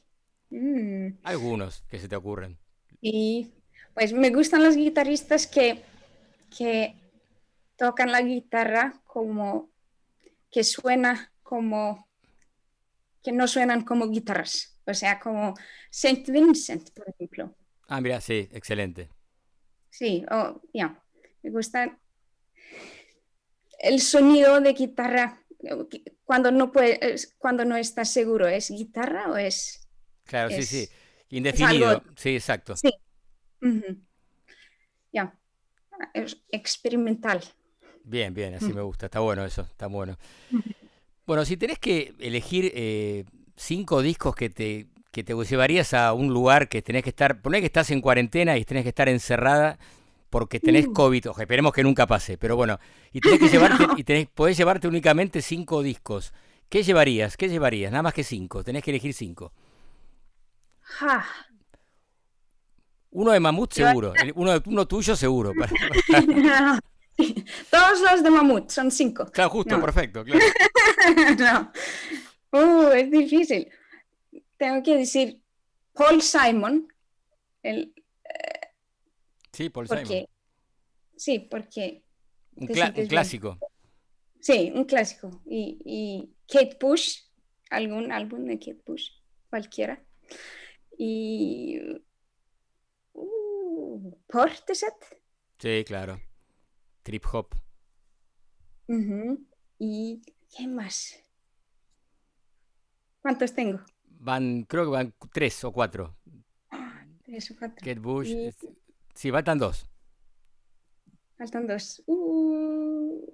J: Mm.
B: Algunos que se te ocurren.
J: Y pues me gustan los guitarristas que, que tocan la guitarra como que suena como que no suenan como guitarras. O sea, como Saint Vincent, por ejemplo.
B: Ah, mira, sí, excelente.
J: Sí, oh, ya. Me gusta el sonido de guitarra cuando no puede, cuando no estás seguro, ¿es guitarra o es?
B: Claro, sí, sí. Indefinido. Sí, exacto.
J: Sí. Ya. Experimental.
B: Bien, bien, así me gusta. Está bueno eso, está bueno. Bueno, si tenés que elegir eh, cinco discos que te que te llevarías a un lugar que tenés que estar, poné que estás en cuarentena y tenés que estar encerrada porque tenés mm. COVID, ojo, esperemos que nunca pase, pero bueno, y tenés que <laughs> llevarte, y tenés, podés llevarte únicamente cinco discos. ¿Qué llevarías? ¿Qué llevarías? Nada más que cinco, tenés que elegir cinco. Uno de Mamut seguro, uno, uno tuyo seguro. <laughs>
J: Todos los de Mamut, son cinco.
B: Claro, justo, perfecto, claro. <laughs>
J: no. Uh, es difícil tengo que decir Paul Simon. El,
B: eh, sí, Paul Simon.
J: Sí, porque...
B: Un, clásico.
J: Sí, un clásico. Y, Kate Bush, algún álbum de Kate Bush, cualquiera. Y... Porteset.
B: Sí, claro. Trip Hop.
J: ¿Y qué más? ¿Cuántos tengo?
B: Van, creo que van tres o cuatro.
J: tres o cuatro.
B: Kate Bush. Sí, faltan dos.
J: Faltan dos. Uh.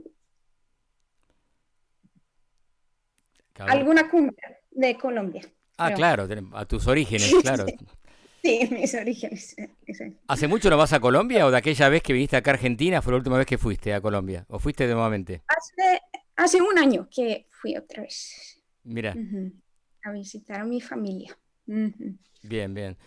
J: Alguna cumbia de Colombia.
B: Ah, claro, a tus orígenes, <laughs> claro. <laughs>
J: Sí, mis orígenes.
B: ¿Hace mucho no vas a Colombia o de aquella vez que viniste acá a Argentina fue la última vez que fuiste a Colombia? ¿O fuiste nuevamente?
J: Hace, hace un año que fui otra vez.
B: Mira
J: a visitar a mi familia.
B: Bien, bien.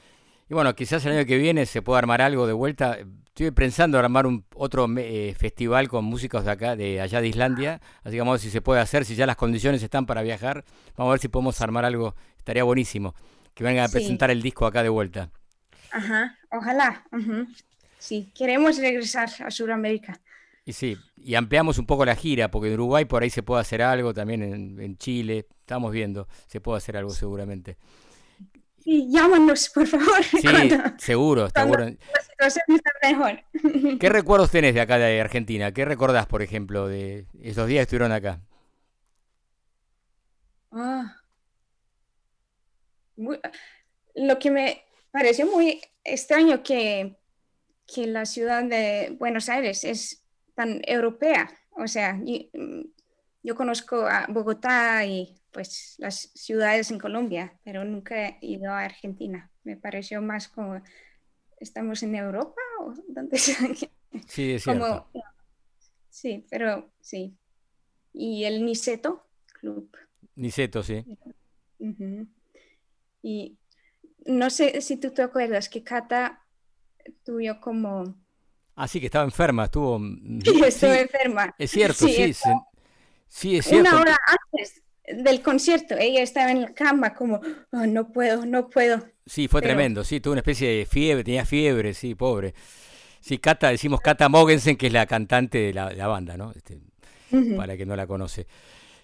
B: Y bueno, quizás el año que viene se pueda armar algo de vuelta. Estoy pensando en armar un otro eh, festival con músicos de acá, de allá de Islandia. Así que vamos a ver si se puede hacer, si ya las condiciones están para viajar. Vamos a ver si podemos armar algo. Estaría buenísimo. Que vengan a presentar el disco acá de vuelta.
J: Ajá, ojalá. Sí, queremos regresar a Sudamérica.
B: Y sí, y ampliamos un poco la gira, porque en Uruguay por ahí se puede hacer algo, también en, Chile, estamos viendo, se puede hacer algo seguramente.
J: Sí, llámanos, por favor.
B: Sí, <laughs> seguro, seguro.
J: La situación está mejor. <laughs>
B: ¿Qué recuerdos tenés de acá de Argentina? ¿Qué recordás, por ejemplo, de esos días que estuvieron acá?
J: Ah. Lo que me pareció muy extraño que, que la ciudad de Buenos Aires es tan europea. O sea, yo, conozco a Bogotá y pues las ciudades en Colombia, pero nunca he ido a Argentina. Me pareció más como, ¿estamos en Europa o dónde
B: Sí, es cierto.
J: sí, pero sí. Y el Niceto Club.
B: Niceto, sí.
J: Y no sé si tú te acuerdas que Cata tuvo como
B: Ah, sí, que estaba enferma, estuvo...
J: Mm, sí, estuvo enferma.
B: Es cierto, sí, sí, es cierto.
J: Una hora antes del concierto, ella estaba en la cama como, oh, no puedo, no puedo.
B: Sí, fue tremendo, sí, tuvo una especie de fiebre, tenía fiebre, sí, pobre. Sí, Cata, decimos Cata Mogensen, que es la cantante de la, banda, ¿no? Este, Para que no la conoce.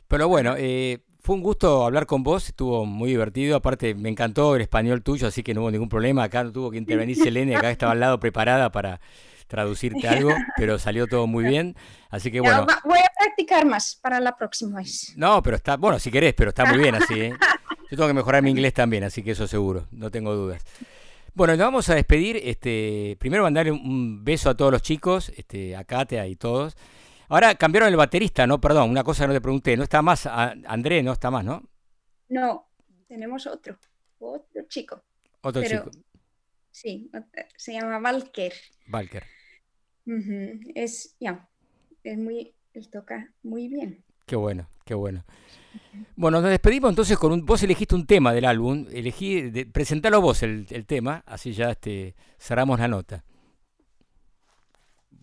B: Pero bueno, eh, Fue un gusto hablar con vos, estuvo muy divertido. Aparte, me encantó el español tuyo, así que no hubo ningún problema. Acá no tuvo que intervenir Selene, acá estaba al lado preparada para traducirte algo, pero salió todo muy bien. Así que bueno.
J: Voy a practicar más para la próxima vez.
B: No, pero está, bueno, si querés, pero está muy bien así. ¿eh? Yo tengo que mejorar mi inglés también, así que eso seguro, no tengo dudas. Bueno, nos vamos a despedir. Este, primero mandarle un beso a todos los chicos, este, a Katia y todos. Ahora cambiaron el baterista, ¿no? Perdón, una cosa que no te pregunté. No está más, André no está más, ¿no?
J: No, tenemos otro, otro chico.
B: Otro chico.
J: Sí, se llama Valker.
B: Valker.
J: Es, ya, es muy, él toca muy bien.
B: Qué bueno, qué bueno. Bueno, nos despedimos entonces con un. Vos elegiste un tema del álbum, elegí, de, presentalo vos el, tema, así ya este, cerramos la nota.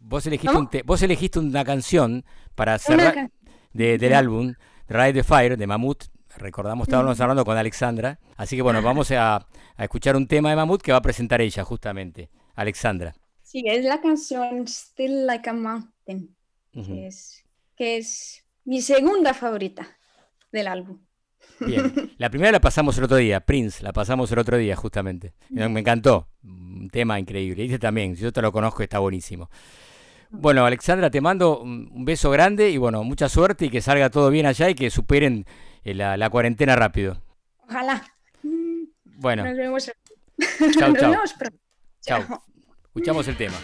B: Vos elegiste, un vos elegiste una canción para cerrar del álbum Ride the Fire de Mamut. Recordamos, estábamos hablando con Alexandra. Así que bueno, vamos a, a, escuchar un tema de Mamut que va a presentar ella, justamente, Alexandra.
J: Sí, es la canción Still Like a Mountain, que, es, que es mi segunda favorita del álbum.
B: Bien, <laughs> la primera la pasamos el otro día, Prince, la pasamos el otro día justamente. Me encantó, un tema increíble. Y este también, yo te lo conozco, está buenísimo. Bueno, Alexandra, te mando un beso grande y bueno, mucha suerte y que salga todo bien allá y que superen eh, la, cuarentena rápido.
J: Ojalá.
B: Bueno.
J: Nos vemos.
B: Chao, <laughs> chao.
J: Chao.
B: Escuchamos el tema.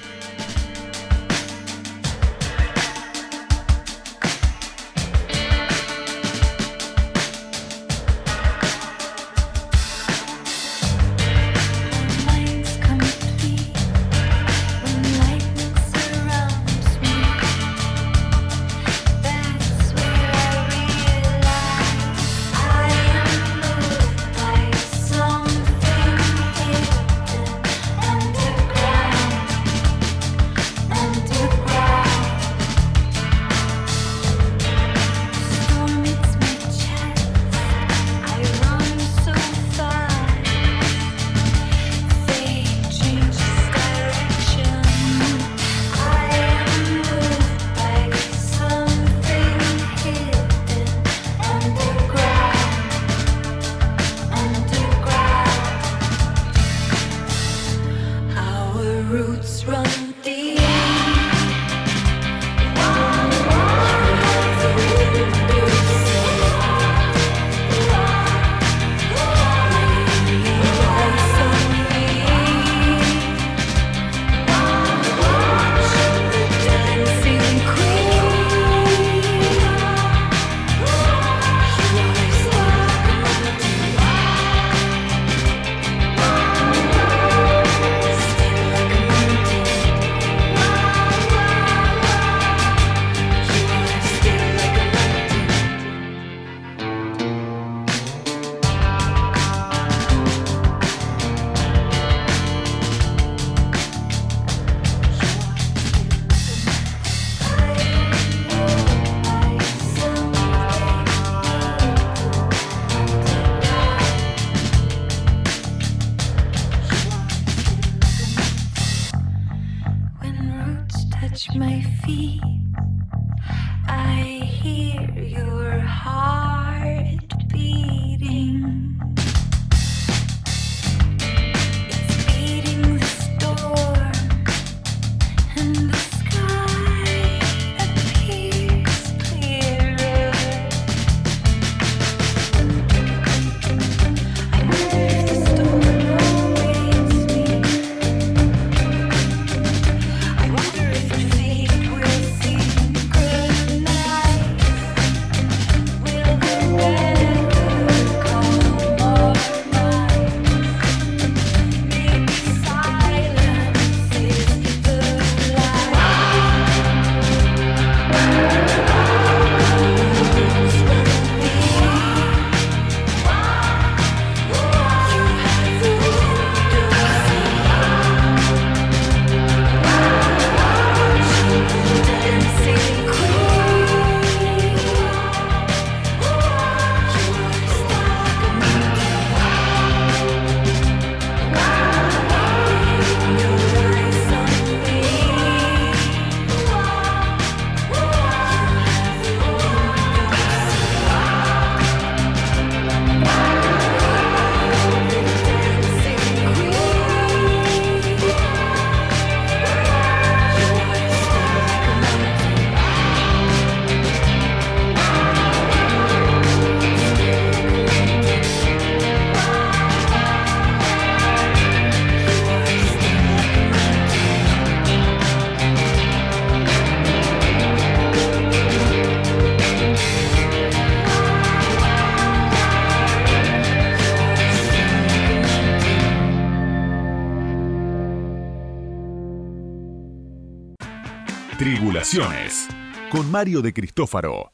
A: Con Mario de Cristófaro.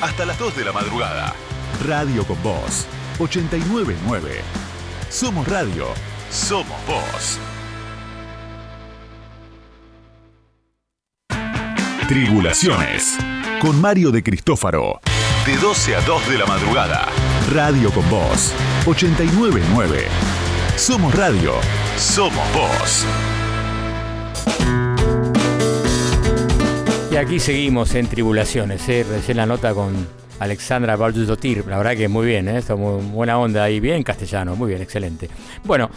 A: Hasta las 2 de la madrugada. Radio con Voz. 899. Somos Radio. Somos Voz. Tribulaciones. Con Mario de Cristófaro. De 12 a 2 de la madrugada. Radio con Voz. 899. Somos Radio. Somos Voz.
B: Aquí seguimos en Tribulaciones. ¿eh? Recién la nota con Alexandra Baldudotir. La verdad que muy bien, ¿eh? Está muy buena onda y bien castellano. Muy bien, excelente. Bueno,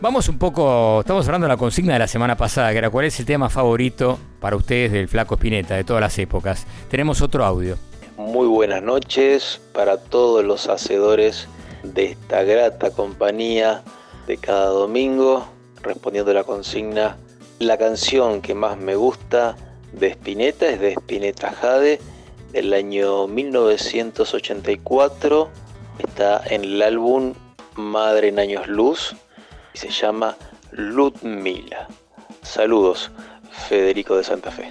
B: vamos un poco. Estamos hablando de la consigna de la semana pasada, que era cuál es el tema favorito para ustedes del Flaco Espineta de todas las épocas. Tenemos otro audio.
K: Muy buenas noches para todos los hacedores de esta grata compañía de cada domingo, respondiendo a la consigna. La canción que más me gusta de Spinetta es de Spinetta Jade del año 1984. Está en el álbum Madre en Años Luz y se llama Ludmila. Saludos, Federico de Santa Fe.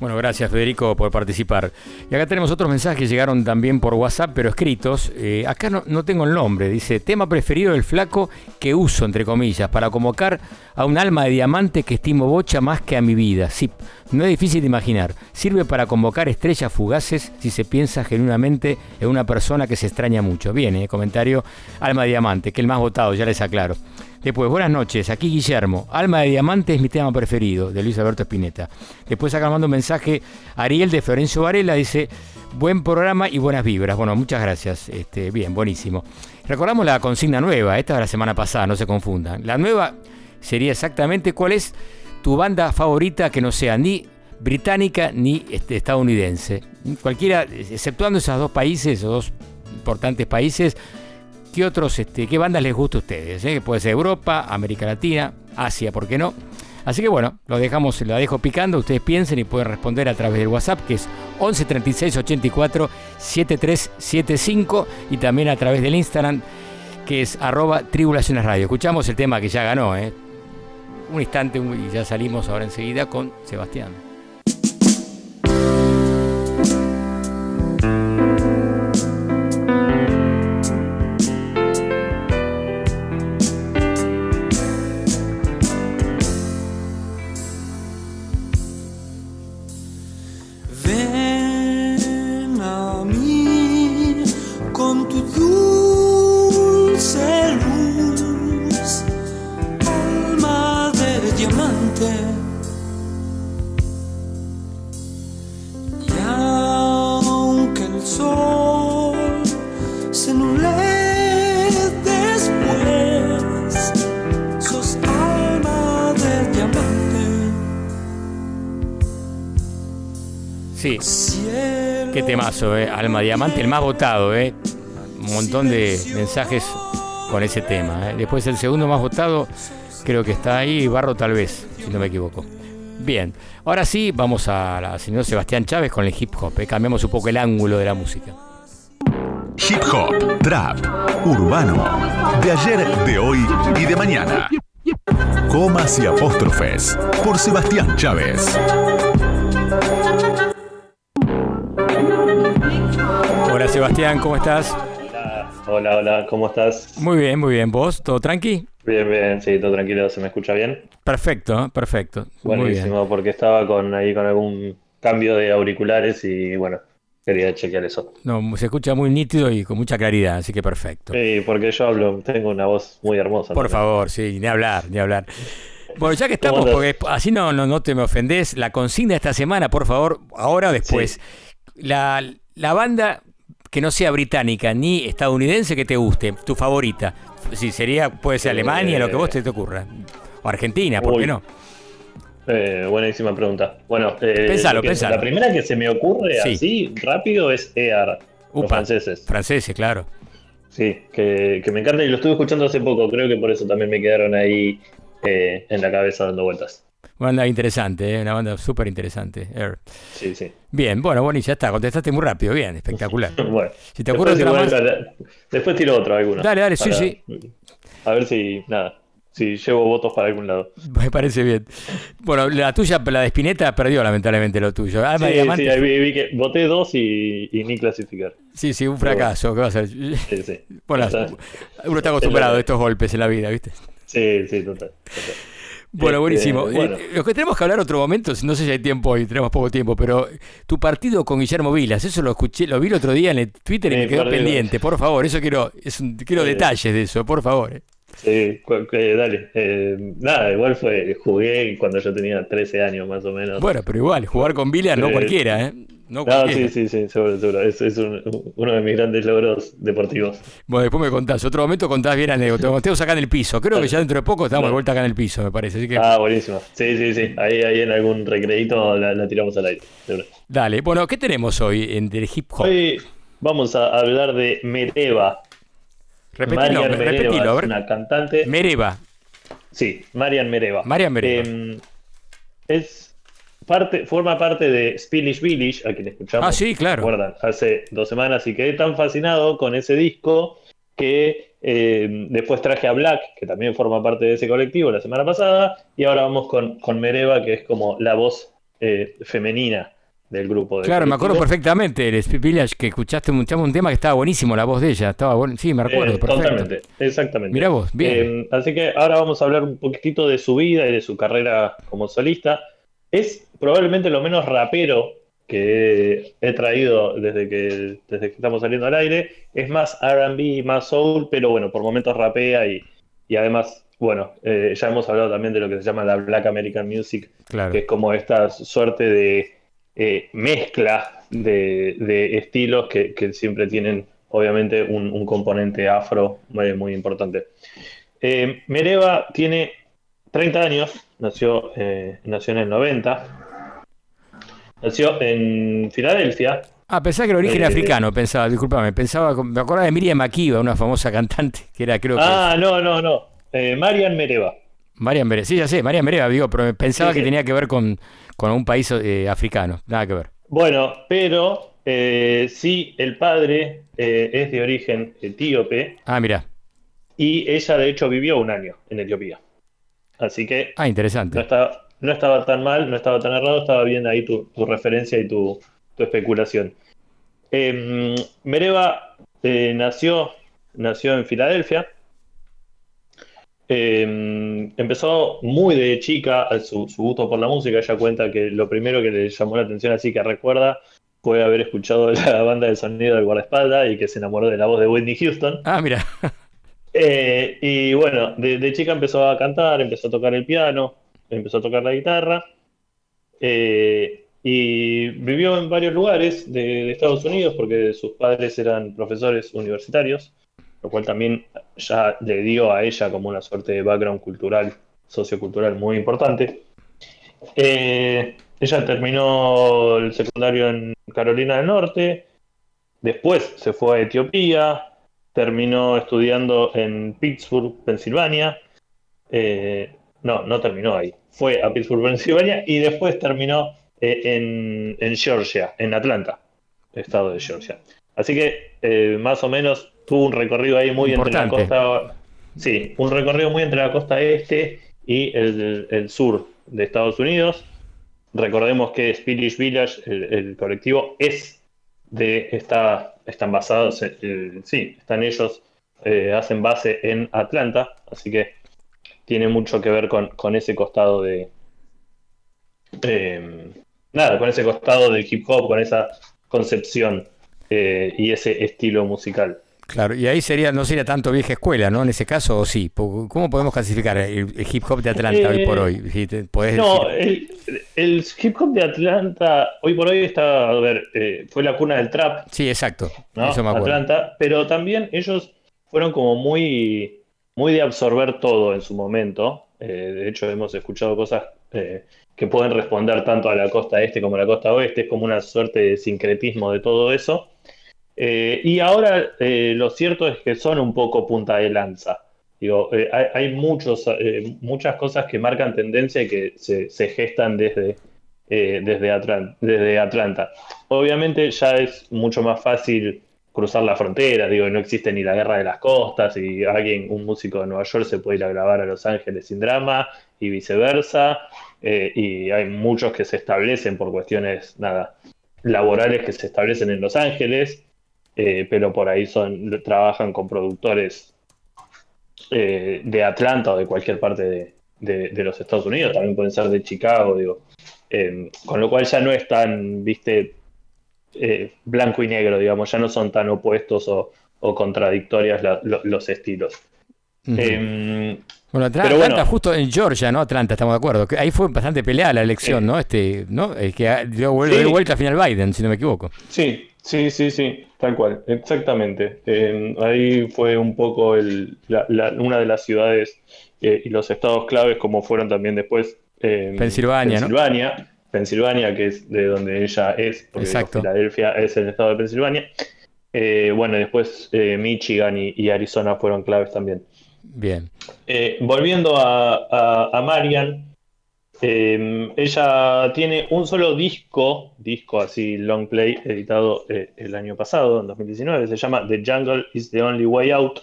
B: Bueno, gracias Federico por participar. Y acá tenemos otros mensajes que llegaron también por WhatsApp, pero escritos. Eh, acá no, tengo el nombre. Dice, tema preferido del flaco que uso, entre comillas, para convocar a un alma de diamante que estimo bocha más que a mi vida. Sí, no es difícil de imaginar. Sirve para convocar estrellas fugaces si se piensa genuinamente en una persona que se extraña mucho. Bien, eh, comentario, alma de diamante, que el más votado, ya les aclaro. Después, buenas noches, aquí Guillermo. Alma de Diamante es mi tema preferido, de Luis Alberto Spinetta. Después acá mando un mensaje, Ariel de Florencio Varela dice, buen programa y buenas vibras. Bueno, muchas gracias. Este, bien, buenísimo. Recordamos la consigna nueva, esta de la semana pasada, no se confundan. La nueva sería exactamente cuál es tu banda favorita que no sea ni británica ni este, estadounidense. Cualquiera, exceptuando esos dos países, o dos importantes países, ¿Qué otros, este, qué bandas les gusta a ustedes? Eh? Puede ser Europa, América Latina, Asia, ¿por qué no? Así que bueno, lo dejamos, lo dejo picando, ustedes piensen y pueden responder a través del WhatsApp que es 11 36 84 7375 y también a través del Instagram que es arroba tribulaciones radio. Escuchamos el tema que ya ganó, ¿eh? Un instante y ya salimos ahora enseguida con Sebastián.
L: Alma Diamante, el
B: más votado, eh. Un montón de mensajes con ese tema. eh. Después el segundo más votado, creo que está ahí, Barro tal vez, si no me equivoco. Bien, ahora sí, vamos a la señor Sebastián Chávez con el hip hop. eh. Cambiamos un poco el ángulo de la música.
A: Hip hop, trap, urbano. De ayer, de hoy y de mañana. Comas y apóstrofes. Por Sebastián Chávez.
B: Sebastián, ¿cómo estás?
M: Hola, hola, ¿cómo estás?
B: Muy bien, muy bien. ¿Vos? ¿Todo tranqui?
M: Bien, bien, sí, todo tranquilo, ¿se me escucha bien?
B: Perfecto, perfecto. Muy bien.
M: Buenísimo, porque estaba con ahí con algún cambio de auriculares y bueno, quería chequear eso.
B: No, se escucha muy nítido y con mucha claridad, así que perfecto.
M: Sí, porque yo hablo, tengo una voz muy hermosa.
B: Por favor, sí, ni hablar, ni hablar. Bueno, ya que estamos,
M: ¿Cómo
B: porque así no, no, no te me ofendés, la consigna de esta semana, por favor, ahora o después. La, la banda que no sea británica ni estadounidense que te guste, tu favorita. Si sería, puede ser Alemania, lo que vos te, te ocurra. O Argentina, ¿por qué no?
M: Eh, buenísima pregunta. Bueno, eh,
B: Pensalo,
M: que-
B: pensalo.
M: la primera que se me ocurre
B: Sí.
M: así rápido es EAR, los
B: Upa.
M: franceses.
B: Franceses, claro.
M: Sí, que, que me encanta y lo estuve escuchando hace poco, creo que por eso también me quedaron ahí eh, en la cabeza dando vueltas.
B: Banda interesante, ¿eh? una banda súper interesante. Air.
M: Sí, sí.
B: Bien, bueno, bueno, y ya está, contestaste muy rápido, bien, espectacular. <laughs>
M: Bueno,
B: Si te ocurre
M: después,
B: otra más,
M: después tiro otro alguna.
B: Dale, dale, sí, sí.
M: A ver si, nada, si llevo votos para algún lado. <laughs>
B: Me parece bien. Bueno, la tuya, la de Spinetta, perdió lamentablemente lo tuyo. Alma
M: Sí, sí, ahí vi, vi que voté dos y, y ni clasificar.
B: Sí, sí, un fracaso. ¿Qué va a ser?
M: Sí, sí. <laughs>
B: Bueno, uno está acostumbrado a estos golpes en la vida, ¿viste?
M: Sí, sí, total. total.
B: Bueno,
M: Este,
B: buenísimo.
M: bueno.
B: Eh, lo que tenemos que hablar otro momento, no sé si hay tiempo hoy, tenemos poco tiempo, pero tu partido con Guillermo Vilas, eso lo escuché, lo vi el otro día en el Twitter y me quedó pendiente. Por favor, eso quiero, es un- quiero detalles de eso, por favor. eh.
M: Sí, dale. Eh, nada, igual fue, jugué cuando yo tenía 13 años más o menos.
B: Bueno, pero igual, jugar con Vilas no
M: Eh,
B: cualquiera, ¿eh? No
M: No,
B: cualquiera.
M: sí, sí, sí, seguro, seguro. Es, es un- uno de mis grandes logros deportivos.
B: Bueno, después me contás, otro momento contás bien anécdota. Cuando estemos acá en el piso, creo que ya dentro de poco estamos de vuelta acá en el piso, me parece. Así que
M: Ah, buenísimo. Sí, sí, sí. Ahí, ahí en algún recreíto la, la tiramos al aire.
B: dale. Bueno, ¿qué tenemos hoy en del hip hop?
M: Hoy vamos a hablar de Mereva. Marian
B: nombre,
M: Mereva
B: repetilo, a
M: es
B: ver.
M: una cantante.
B: Mereva.
M: Sí, Marian Mereva.
B: Marian Mereva.
M: Eh, es parte, forma parte de Spanish Village, a quien escuchamos.
B: Ah, sí, claro.
M: ¿recuerdan? Hace dos semanas y quedé tan fascinado con ese disco que eh, después traje a Black, que también forma parte de ese colectivo la semana pasada, y ahora vamos con, con Mereva, que es como la voz eh, femenina del grupo. del
B: Claro, me acuerdo perfectamente el Village que escuchaste un, un tema que estaba buenísimo, la voz de ella. Estaba bueno. Sí, me recuerdo,
M: Eh,
B: perfecto.
M: Totalmente, exactamente.
B: Mirá vos, bien.
M: Eh, así que ahora vamos a hablar un poquitito de su vida y de su carrera como solista. Es probablemente lo menos rapero que he traído desde que, desde que estamos saliendo al aire. Es más RB, más soul, pero bueno, por momentos rapea y, y además, bueno, eh, ya hemos hablado también de lo que se llama la Black American Music,
B: Claro.
M: que es como esta suerte de eh, mezcla de, de estilos que, que siempre tienen obviamente un, un componente afro muy, muy importante. Eh, Mereva tiene 30 años, nació, eh, nació en el 90, nació en Filadelfia.
B: Ah, pensaba que era origen
M: Eh,
B: africano, pensaba, discúlpame, pensaba, me acordaba de Miriam Makiba, una famosa cantante, que era creo que
M: Ah, no, no, no. Eh, Marian Mereva.
B: Marian Mereva, sí, ya sé, Marian Mereva, digo, pero pensaba
M: Sí,
B: que
M: sí.
B: tenía que ver con, con un país eh, africano, nada que ver.
M: Bueno, pero eh, sí, el padre eh, es de origen etíope
B: Ah, mira,
M: y ella de hecho vivió un año en Etiopía. Así que
B: ah, interesante.
M: no estaba, no estaba tan mal, no estaba tan errado, estaba bien ahí tu, tu referencia y tu, tu especulación. Eh, Mereva eh, nació, nació en Filadelfia. Eh, empezó muy de chica su gusto por la música. Ella cuenta que lo primero que le llamó la atención, así que recuerda, fue haber escuchado <laughs> la banda de sonido del guardaespaldas y que se enamoró de la voz de Whitney Houston.
B: Ah, mira,
M: Eh, y bueno, de, chica empezó a cantar, empezó a tocar el piano, empezó a tocar la guitarra. eh, y vivió en varios lugares de, de Estados Unidos porque sus padres eran profesores universitarios, lo cual también ya le dio a ella como una suerte de background cultural, sociocultural muy importante. Eh, ella terminó el secundario en Carolina del Norte, después se fue a Etiopía, terminó estudiando en Pittsburgh, Pensilvania. Eh, no, no terminó ahí. Fue a Pittsburgh, Pensilvania y después terminó eh, en, en Georgia, en Atlanta, estado de Georgia. Así que eh, más o menos tuvo un recorrido ahí muy entre la
B: Importante.
M: costa. Sí, un recorrido muy entre la costa este y el, el sur de Estados Unidos. Recordemos que Spanish Village, el, el colectivo, es de está, están basados, en- eh, sí, están ellos, eh, hacen base en Atlanta, así que tiene mucho que ver con, con ese costado de, eh, nada, con ese costado del hip hop, con esa concepción eh, y ese estilo musical.
B: Claro, y ahí sería, no sería tanto vieja escuela, ¿no? En ese caso, o sí. ¿Cómo podemos clasificar el, el hip hop de Atlanta hoy por
M: Eh,
B: hoy? Si te podés
M: No, el, el hip hop de Atlanta, hoy por hoy está, a ver, eh, fue la cuna del trap,
B: Sí, exacto,
M: ¿no?
B: eso me acuerdo.
M: Atlanta, pero también ellos fueron como muy, muy de absorber todo en su momento. Eh, de hecho, hemos escuchado cosas eh, que pueden responder tanto a la costa este como a la costa oeste. Es como una suerte de sincretismo de todo eso. Eh, y ahora eh, lo cierto es que son un poco punta de lanza. Digo, eh, hay, muchos, muchas cosas que marcan tendencia y que se, gestan desde, desde, Atlan- desde Atlanta. Obviamente ya es mucho más fácil cruzar la frontera, digo, no existe ni la guerra de las costas y alguien, un músico de Nueva York se puede ir a grabar a Los Ángeles sin drama y viceversa, y hay muchos que se establecen por cuestiones, nada, laborales que se establecen en Los Ángeles, eh, pero por ahí son, trabajan con productores eh, de Atlanta o de cualquier parte de, de- de los Estados Unidos, también pueden ser de Chicago, digo. Eh, con lo cual ya no es tan, viste, eh, blanco y negro, digamos, ya no son tan opuestos o, o contradictorias la- lo- los estilos. Eh,
B: Bueno,
M: pero
B: Atlanta, justo en Georgia, ¿no? Atlanta, estamos de acuerdo. Que ahí fue bastante peleada la elección, ¿no? Este, ¿no? El que dio vuelta,
M: Sí.
B: dio vuelta al final Biden, si no me equivoco.
M: Sí, sí, sí, sí, tal cual, exactamente. Eh, ahí fue un poco el- la- la- una de las ciudades eh, y los estados claves, como fueron también después eh,
B: Pensilvania, ¿no?
M: Pensilvania, Pensilvania, que es de donde ella es, porque
B: Exacto.
M: Filadelfia es el estado de Pensilvania. Eh, bueno, después eh, Michigan y, y Arizona fueron claves también.
B: Bien.
M: Volviendo a, a- a Marian, eh, ella tiene un solo disco, disco así long play, editado eh, el año pasado, en 2019, se llama The Jungle is the Only Way Out.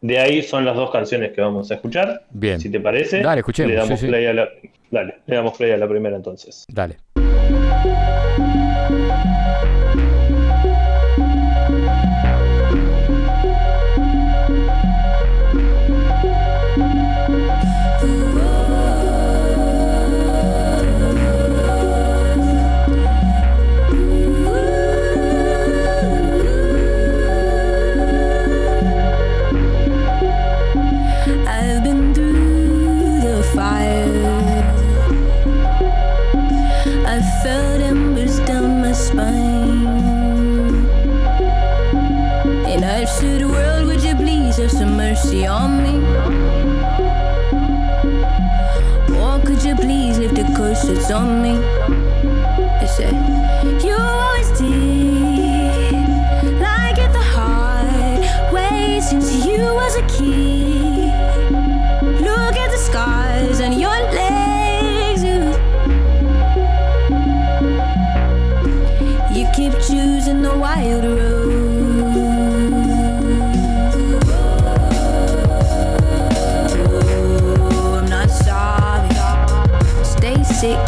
M: De ahí son las dos canciones que vamos a escuchar.
B: Bien.
M: Si te parece,
B: Dale, escuchemos,
M: Le damos,
B: sí, sí.
M: play a la, dale, le damos play a la primera entonces.
B: Dale.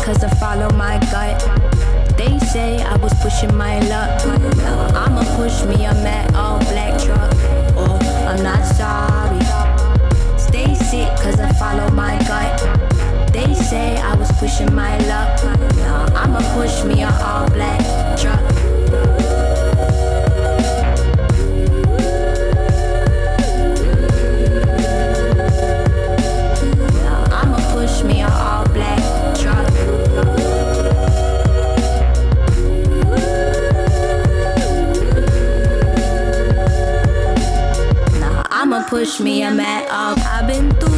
N: Cause I follow my gut. They say I was pushing my luck. I'ma push me a matte all black truck. Oh, I'm not sorry. Stay sick cause I follow my gut. They say I was pushing my luck. I'ma push me a all black truck. Push me a mat up. I've been through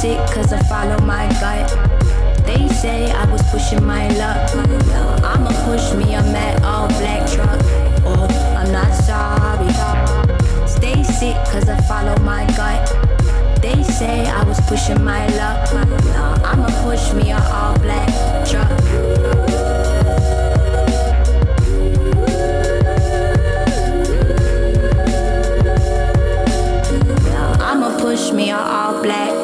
N: Sick cause I follow my gut. They say I was pushing my luck. I'ma push me a matte all black truck. Oh, I'm not sorry. Stay sick cause I follow my gut. They say I was pushing my luck. I'ma push me a all black truck. Push me all black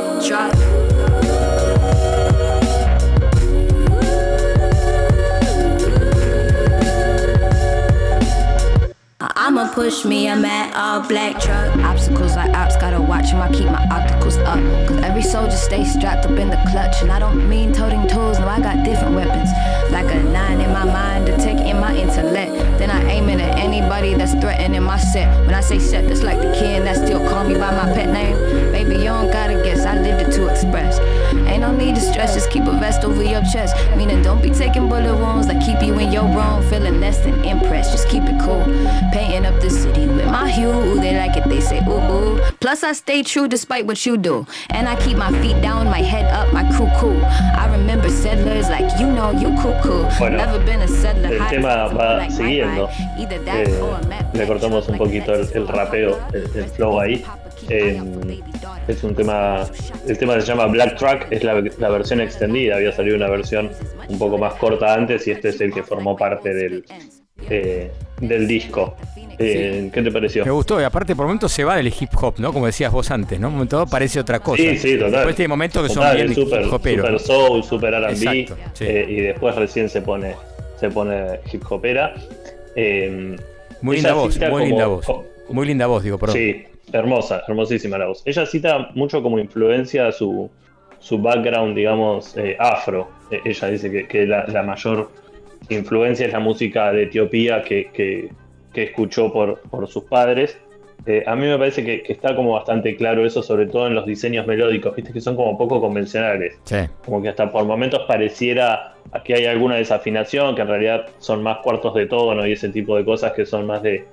N: push me I'm at all black truck.
O: Obstacles like ops, gotta watch watch 'em, I keep my obstacles up. Cause every soldier stays strapped up in the clutch. And I don't mean toting tools, no, I got different weapons. Like a nine in my mind, detecting my intellect. Then I aim it at anybody that's threatening my set. When I say set, that's like the kid that still call me by my pet name. Baby, you don't gotta guess, I lived it to express. Ain't no need to stress, just keep a vest over your chest. Meaning, don't be taking bullet wounds that keep you in your wrong, feeling less than impressed. Just keep it cool. Painting up the city with my hue, they like it, they say ooh ooh. Plus, I stay true despite what you do. And I keep my feet down, my head up, my crew cool. I remember settlers like you know you cool cool.
M: Bueno,
O: Never been a settler.
M: El tema va siguiendo.
O: Either that
M: Eh,
O: or a map.
M: le cortamos un poquito el, el rapeo, el, el flow ahí. Eh, es un tema, el tema se llama Black Track, es la, la versión extendida, había salido una versión un poco más corta antes y este es el que formó parte del, eh, del disco. Eh, ¿Qué te pareció?
B: Me gustó, y aparte por momentos se va del hip hop, ¿no? Como decías vos antes, ¿no? Un momento parece otra cosa.
M: Sí, sí, total.
B: Después tiene momentos que son bien
M: super, super soul, super R&B,
B: sí.
M: eh, y después recién se pone, se pone hip hopera.
B: Muy linda voz, muy
M: como-
B: linda voz. Muy linda voz, digo, perdón.
M: Sí, hermosa, hermosísima la voz. Ella cita mucho como influencia su, su background, digamos, eh, afro. Eh, ella dice que, que la, la mayor influencia es la música de Etiopía que, que- que escuchó por, por sus padres. Eh, a mí me parece que, que está como bastante claro eso, sobre todo en los diseños melódicos, viste que son como poco convencionales.
B: Sí.
M: Como que hasta por momentos pareciera que hay alguna desafinación, que en realidad son más cuartos de tono y ese tipo de cosas que son más de,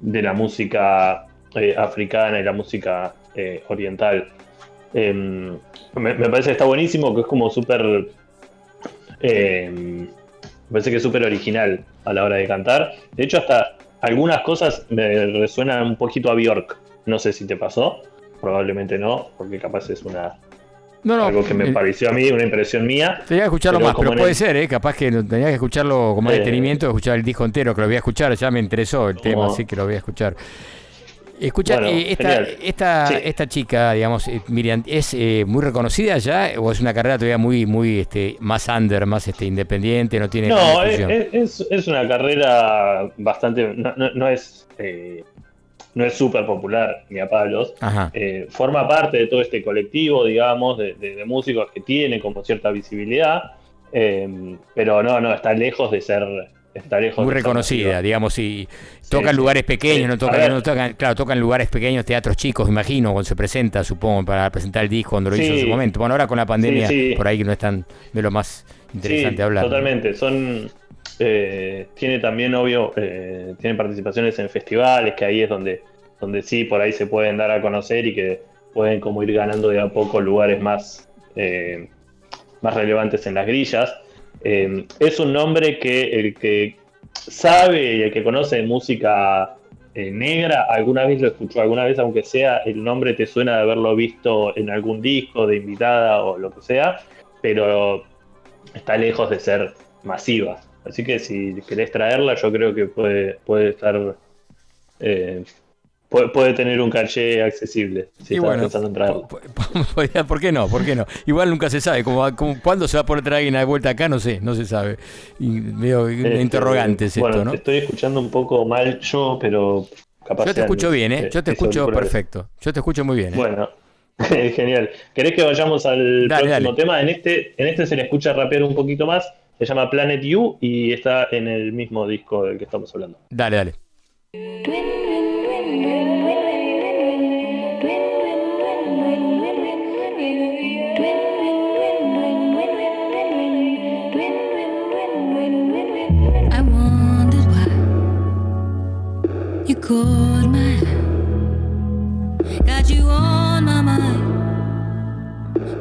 M: de la música eh, africana y la música eh, oriental. Em, me, me parece que está buenísimo, que es como súper... em, me parece que es súper original a la hora de cantar. De hecho, hasta algunas cosas me resuenan un poquito a Bjork. No sé si te pasó, probablemente no, porque capaz es una
B: No, no,
M: algo que me
B: eh,
M: pareció a mí, una impresión mía.
B: Tenía que escucharlo
M: Pero
B: más, pero puede
M: el-
B: ser, ¿eh? Capaz que tenía que escucharlo como
M: Eh,
B: detenimiento, escuchar el disco entero, que lo voy a escuchar, ya me interesó el tema, así que lo voy a escuchar. Escucha,
M: Bueno,
B: eh, esta, esta,
M: Sí.
B: esta chica, digamos, eh, Miriam, ¿es eh, muy reconocida ya o es una carrera todavía muy, muy este, más under, más este, independiente, no tiene
M: No,
B: tanta
M: es, es- es una carrera bastante. No, no- no es. eh, no es súper popular ni a palos. Eh, forma parte de todo este colectivo, digamos, de, de- de músicos que tienen como cierta visibilidad. eh, pero no, no, está lejos de ser. Está lejos
B: muy reconocida, digamos, y toca en
M: sí.
B: lugares pequeños,
M: Sí,
B: no
M: a
B: toca,
M: ver.
B: no tocan, claro, toca en lugares pequeños, teatros chicos, imagino, cuando se presenta, supongo, para presentar el disco cuando lo hizo en su momento. Bueno, ahora con la pandemia, por ahí que no es tan de lo más interesante hablar.
M: Totalmente. Son. eh, tiene también, obvio, eh, tiene participaciones en festivales, que ahí es donde, donde sí, por ahí se pueden dar a conocer y que pueden como ir ganando de a poco lugares más, eh, más relevantes en las grillas. Eh, es un nombre que el que sabe y el que conoce música eh, negra, alguna vez lo escuchó, alguna vez, aunque sea el nombre te suena de haberlo visto en algún disco de invitada o lo que sea, pero está lejos de ser masiva. Así que si querés traerla, yo creo que puede, puede estar. eh, puede, puede tener un caché accesible si
B: Y
M: estás
B: bueno,
M: pensando en <laughs>
B: ¿Por qué no? ¿Por qué no? Igual nunca se sabe. Como, como- ¿Cuándo se va a poder traer alguien de vuelta acá? No sé, no se sabe. Y veo
M: Este,
B: interrogantes
M: bueno,
B: esto, ¿no?
M: te estoy escuchando un poco mal yo, pero capaz.
B: Yo te escucho bien, ¿eh? Yo te escucho perfecto. Yo te escucho muy bien. ¿eh?
M: Bueno, <laughs> genial. ¿Querés que vayamos al
B: Dale,
M: próximo
B: dale.
M: tema? En este, en este se le escucha rapear un poquito más. Se llama Planet You y está en el mismo disco del que estamos hablando.
B: Dale, dale.
N: Called my got you on my mind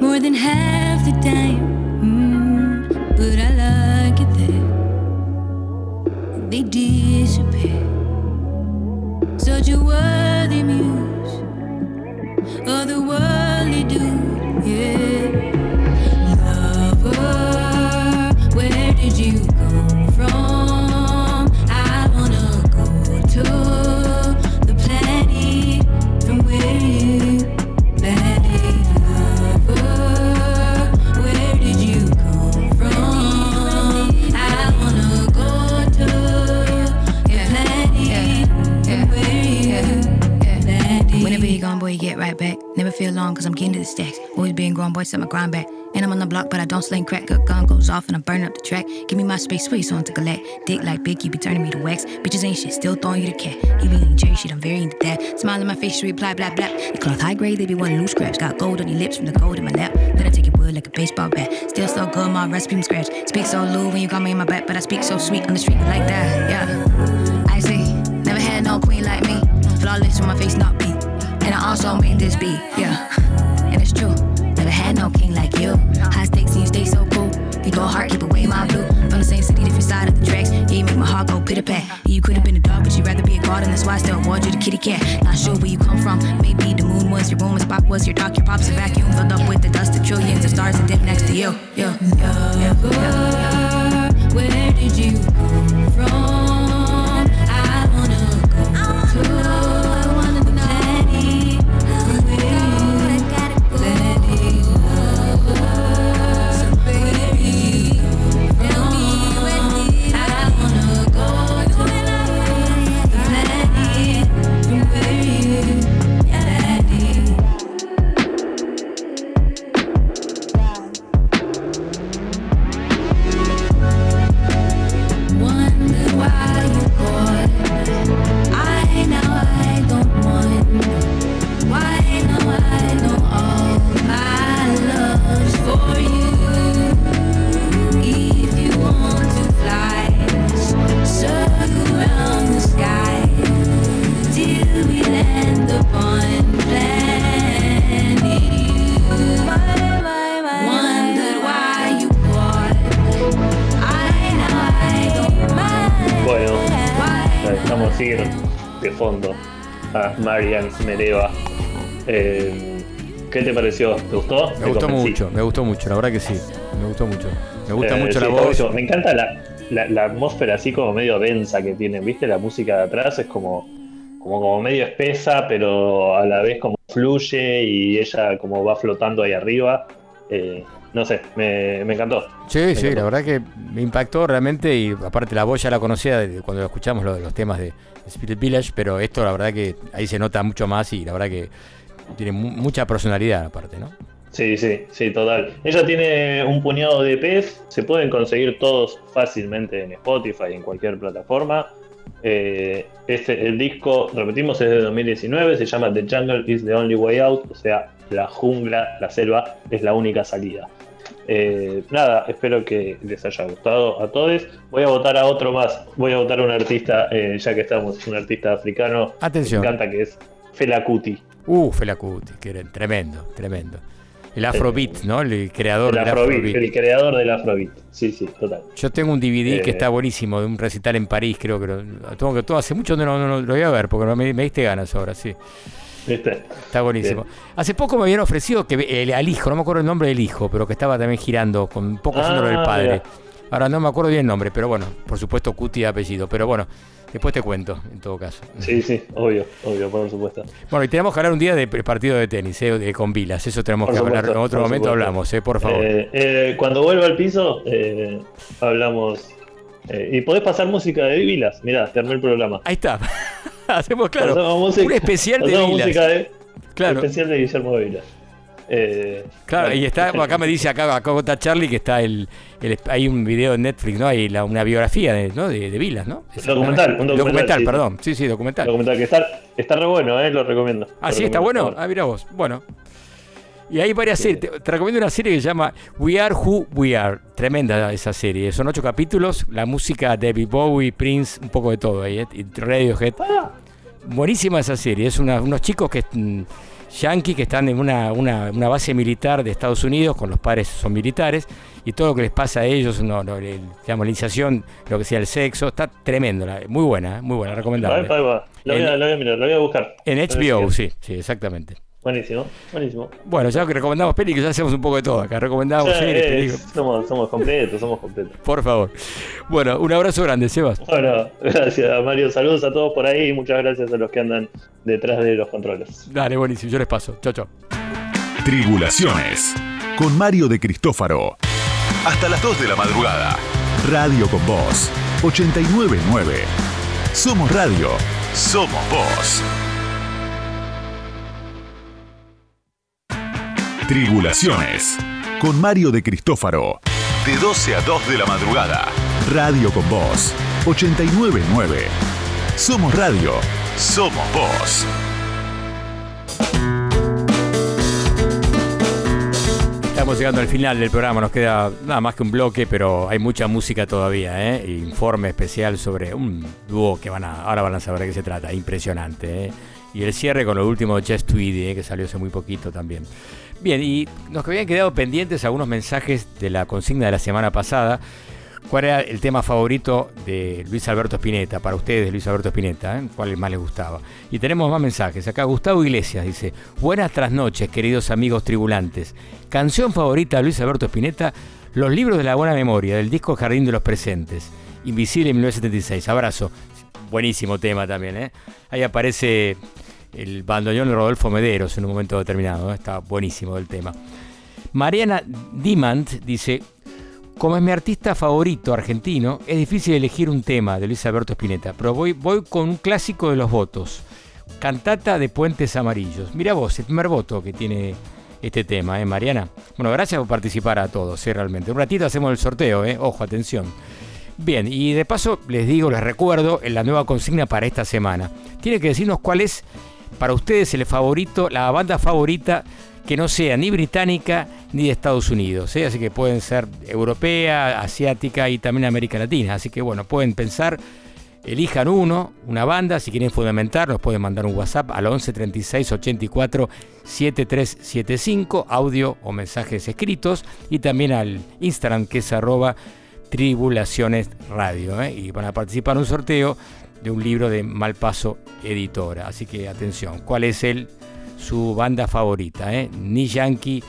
N: more than half the time. Mm, but I like it there. They disappear. Such a worthy muse, otherworldly on, cause I'm getting to the stacks. Always being grown, boy, set my grind back. And I'm on the block, but I don't sling crack. Good gun goes off and I'm burning up the track. Give me my space, space on to collect. Dick like big, you be turning me to wax. Bitches ain't shit, still throwing you the cat. You be eating cherry shit, I'm very into that. Smile in my face, you reply, blah, blah. The cloth high grade, they be wanting loose scraps. Got gold on your lips from the gold in my lap. Then I take your wood like a baseball bat. Still so good, my recipe from scratch. Speak so low when you got me in my back, but I speak so sweet on the street like that, yeah. I say, never had no queen like me. Flawless with my face not beat. And I also made this beat, yeah. And it's true. Never had no king like you. High stakes and you stay so cool. You go hard, keep away my blue. From the same city, different side of the tracks. Yeah, you make my heart go pitter pat. Yeah, you could have been a dog, but you'd rather be a garden. That's why I still award you the kitty cat. Not sure where you come from. Maybe the moon was your room, and spot was your dock. Your pops a vacuum filled up with the dust of trillions of stars that dip next to you. Yeah, yeah, yeah, yeah. Where did you come
M: dejamos ir de fondo a Marian Mereva. Eh, ¿Qué te pareció? ¿Te gustó?
B: Me
M: Te
B: gustó
M: convencí.
B: mucho, me gustó mucho, la verdad que sí. Me gustó mucho. Me gusta
M: Eh,
B: mucho
M: sí,
B: la voz.
M: Me encanta la, la- la atmósfera así como medio densa que tienen, ¿viste? La música de atrás es como, como, como medio espesa, pero a la vez como fluye y ella como va flotando ahí arriba. Eh, no sé, me, me encantó.
B: Sí, sí, la verdad que me impactó realmente y aparte la voz ya la conocía de cuando escuchamos lo los temas de Spirit Village, pero esto la verdad que ahí se nota mucho más y la verdad que tiene mu- mucha personalidad aparte, ¿no?
M: Sí, sí, sí, total. Ella tiene un puñado de EPs, se pueden conseguir todos fácilmente en Spotify, en cualquier plataforma. Eh, este, el disco, repetimos, es de 2019, se llama The Jungle is the Only Way Out, o sea, la jungla, la selva es la única salida. Eh, nada, espero que les haya gustado a todos. Voy a votar a otro más, voy a votar a un artista, eh, ya que estamos, un artista africano.
B: Atención.
M: Me encanta que es Fela Kuti.
B: Uh, Fela Kuti, que era tremendo, tremendo. El Afrobeat, ¿no? El creador
M: El,
B: del
M: Afrobeat,
B: Afrobeat.
M: el creador del Afrobeat. Sí, sí, total.
B: Yo tengo un DVD
M: Eh,
B: que está buenísimo, de un recital en París, creo que lo, tengo que todo hace mucho no, no, no lo voy a ver, porque me, me diste ganas ahora, sí.
M: ¿Viste?
B: Está buenísimo. Hace poco me habían ofrecido que el, al hijo, no me acuerdo el nombre del hijo, pero que estaba también girando, con un poco haciendo lo del
M: Ah,
B: padre.
M: mira.
B: Ahora no me acuerdo bien el nombre, pero bueno, por supuesto Cuti de apellido, pero bueno, después te cuento, en todo caso.
M: Sí, sí, obvio, obvio, por supuesto.
B: Bueno, y tenemos que hablar un día de partido de tenis, eh, de, con Vilas, eso tenemos
M: Por
B: que hablar, en otro momento
M: supuesto.
B: hablamos, eh, por favor.
M: Eh, eh, cuando vuelva al piso, eh, hablamos. eh, y podés pasar música de Vilas. Mirá, te armé el programa.
B: Ahí está. <laughs> Hacemos, claro,
M: música-
B: un especial de Vilas.
M: música de-
B: Claro.
M: Especial de Guillermo Vilas. Eh,
B: Claro, y está, <laughs> acá me dice, acá, acá está Charlie, que está el, el- hay un video en Netflix, ¿no? Hay la- una biografía de, ¿no? de, de Vilas, ¿no?
M: Documental, un documental, sí.
B: perdón. Sí, sí, documental.
M: Documental que está, está re bueno, eh, lo recomiendo.
B: Ah,
M: Lo
B: sí, está bueno. Ah, mira vos. Bueno. Y hay varias series. Te, te recomiendo una serie que se llama We Are Who We Are. Tremenda esa serie. Son ocho capítulos. La música de David Bowie, Prince, un poco de todo ahí. ¿eh? Y Radiohead. Buenísima esa serie. Es una- unos chicos que mm, yankee que están en una, una- una base militar de Estados Unidos, con los padres son militares, y todo lo que les pasa a ellos, no, digamos, la iniciación, lo que sea el sexo, está tremendo. muy buena, ¿eh? muy buena, recomendable.
M: Lo voy, a, mirar, lo voy buscar.
B: En HBO, sí, sí, exactamente.
M: Buenísimo, buenísimo.
B: Bueno, ya que recomendamos películas, ya hacemos un poco de todo acá. Recomendamos
M: Ya,
B: series,
M: eh,
B: películas.
M: somos, somos completos, somos completos. <laughs>
B: Por favor. Bueno, un abrazo grande, Sebas.
M: Bueno, gracias Mario, saludos a todos por ahí y muchas gracias a los que andan detrás de los controles.
B: Dale, buenísimo, yo les paso. Chao, chao.
A: Tribulaciones. Con Mario de Cristófaro. Hasta las 2 de la madrugada. Radio con Voz. 899. Somos Radio. Somos Voz. Tribulaciones. Con Mario de Cristófaro. De 12 a 2 de la madrugada. Radio con Voz. 899. Somos Radio. Somos Voz.
B: Estamos llegando al final del programa, nos queda nada más que un bloque, pero hay mucha música todavía, ¿eh? Informe especial sobre un dúo que van a, ahora van a saber de qué se trata, impresionante, ¿eh? Y el cierre con lo último de Chess Tweedy, ¿eh? que salió hace muy poquito también. Bien, y nos habían quedado pendientes algunos mensajes de la consigna de la semana pasada. ¿Cuál era el tema favorito de Luis Alberto Spinetta? Para ustedes, Luis Alberto Spinetta, ¿eh? ¿cuál más les gustaba? Y tenemos más mensajes. Acá Gustavo Iglesias dice, buenas trasnoches, queridos amigos tribulantes. Canción favorita de Luis Alberto Spinetta, Los libros de la buena memoria, del disco Jardín de los Presentes. Invisible 1976. Abrazo. Buenísimo tema también, ¿eh? Ahí aparece el bandoneón de Rodolfo Mederos en un momento determinado. ¿eh? Está buenísimo el tema. Mariana Dimant dice, como es mi artista favorito argentino, es difícil elegir un tema de Luis Alberto Spinetta, pero voy, con un clásico de los votos. Cantata de Puentes Amarillos. Mira vos, el primer voto que tiene este tema, ¿eh, Mariana? Bueno, gracias por participar a todos, ¿eh? realmente. Un ratito hacemos el sorteo, ¿eh? Ojo, atención. Bien, y de paso les digo, les recuerdo la nueva consigna para esta semana. Tiene que decirnos cuál es para ustedes el favorito, la banda favorita que no sea ni británica ni de Estados Unidos. ¿eh? Así que pueden ser europea, asiática y también América Latina. Así que bueno, pueden pensar, elijan uno, una banda, si quieren fundamentar, nos pueden mandar un WhatsApp al 11 36 84 7375, audio o mensajes escritos, y también al Instagram que es arroba tribulaciones radio. ¿eh? Y van a participar en un sorteo de un libro de Malpaso Editora. Así que atención, ¿cuál es el, su banda favorita? Eh? Ni Yankee,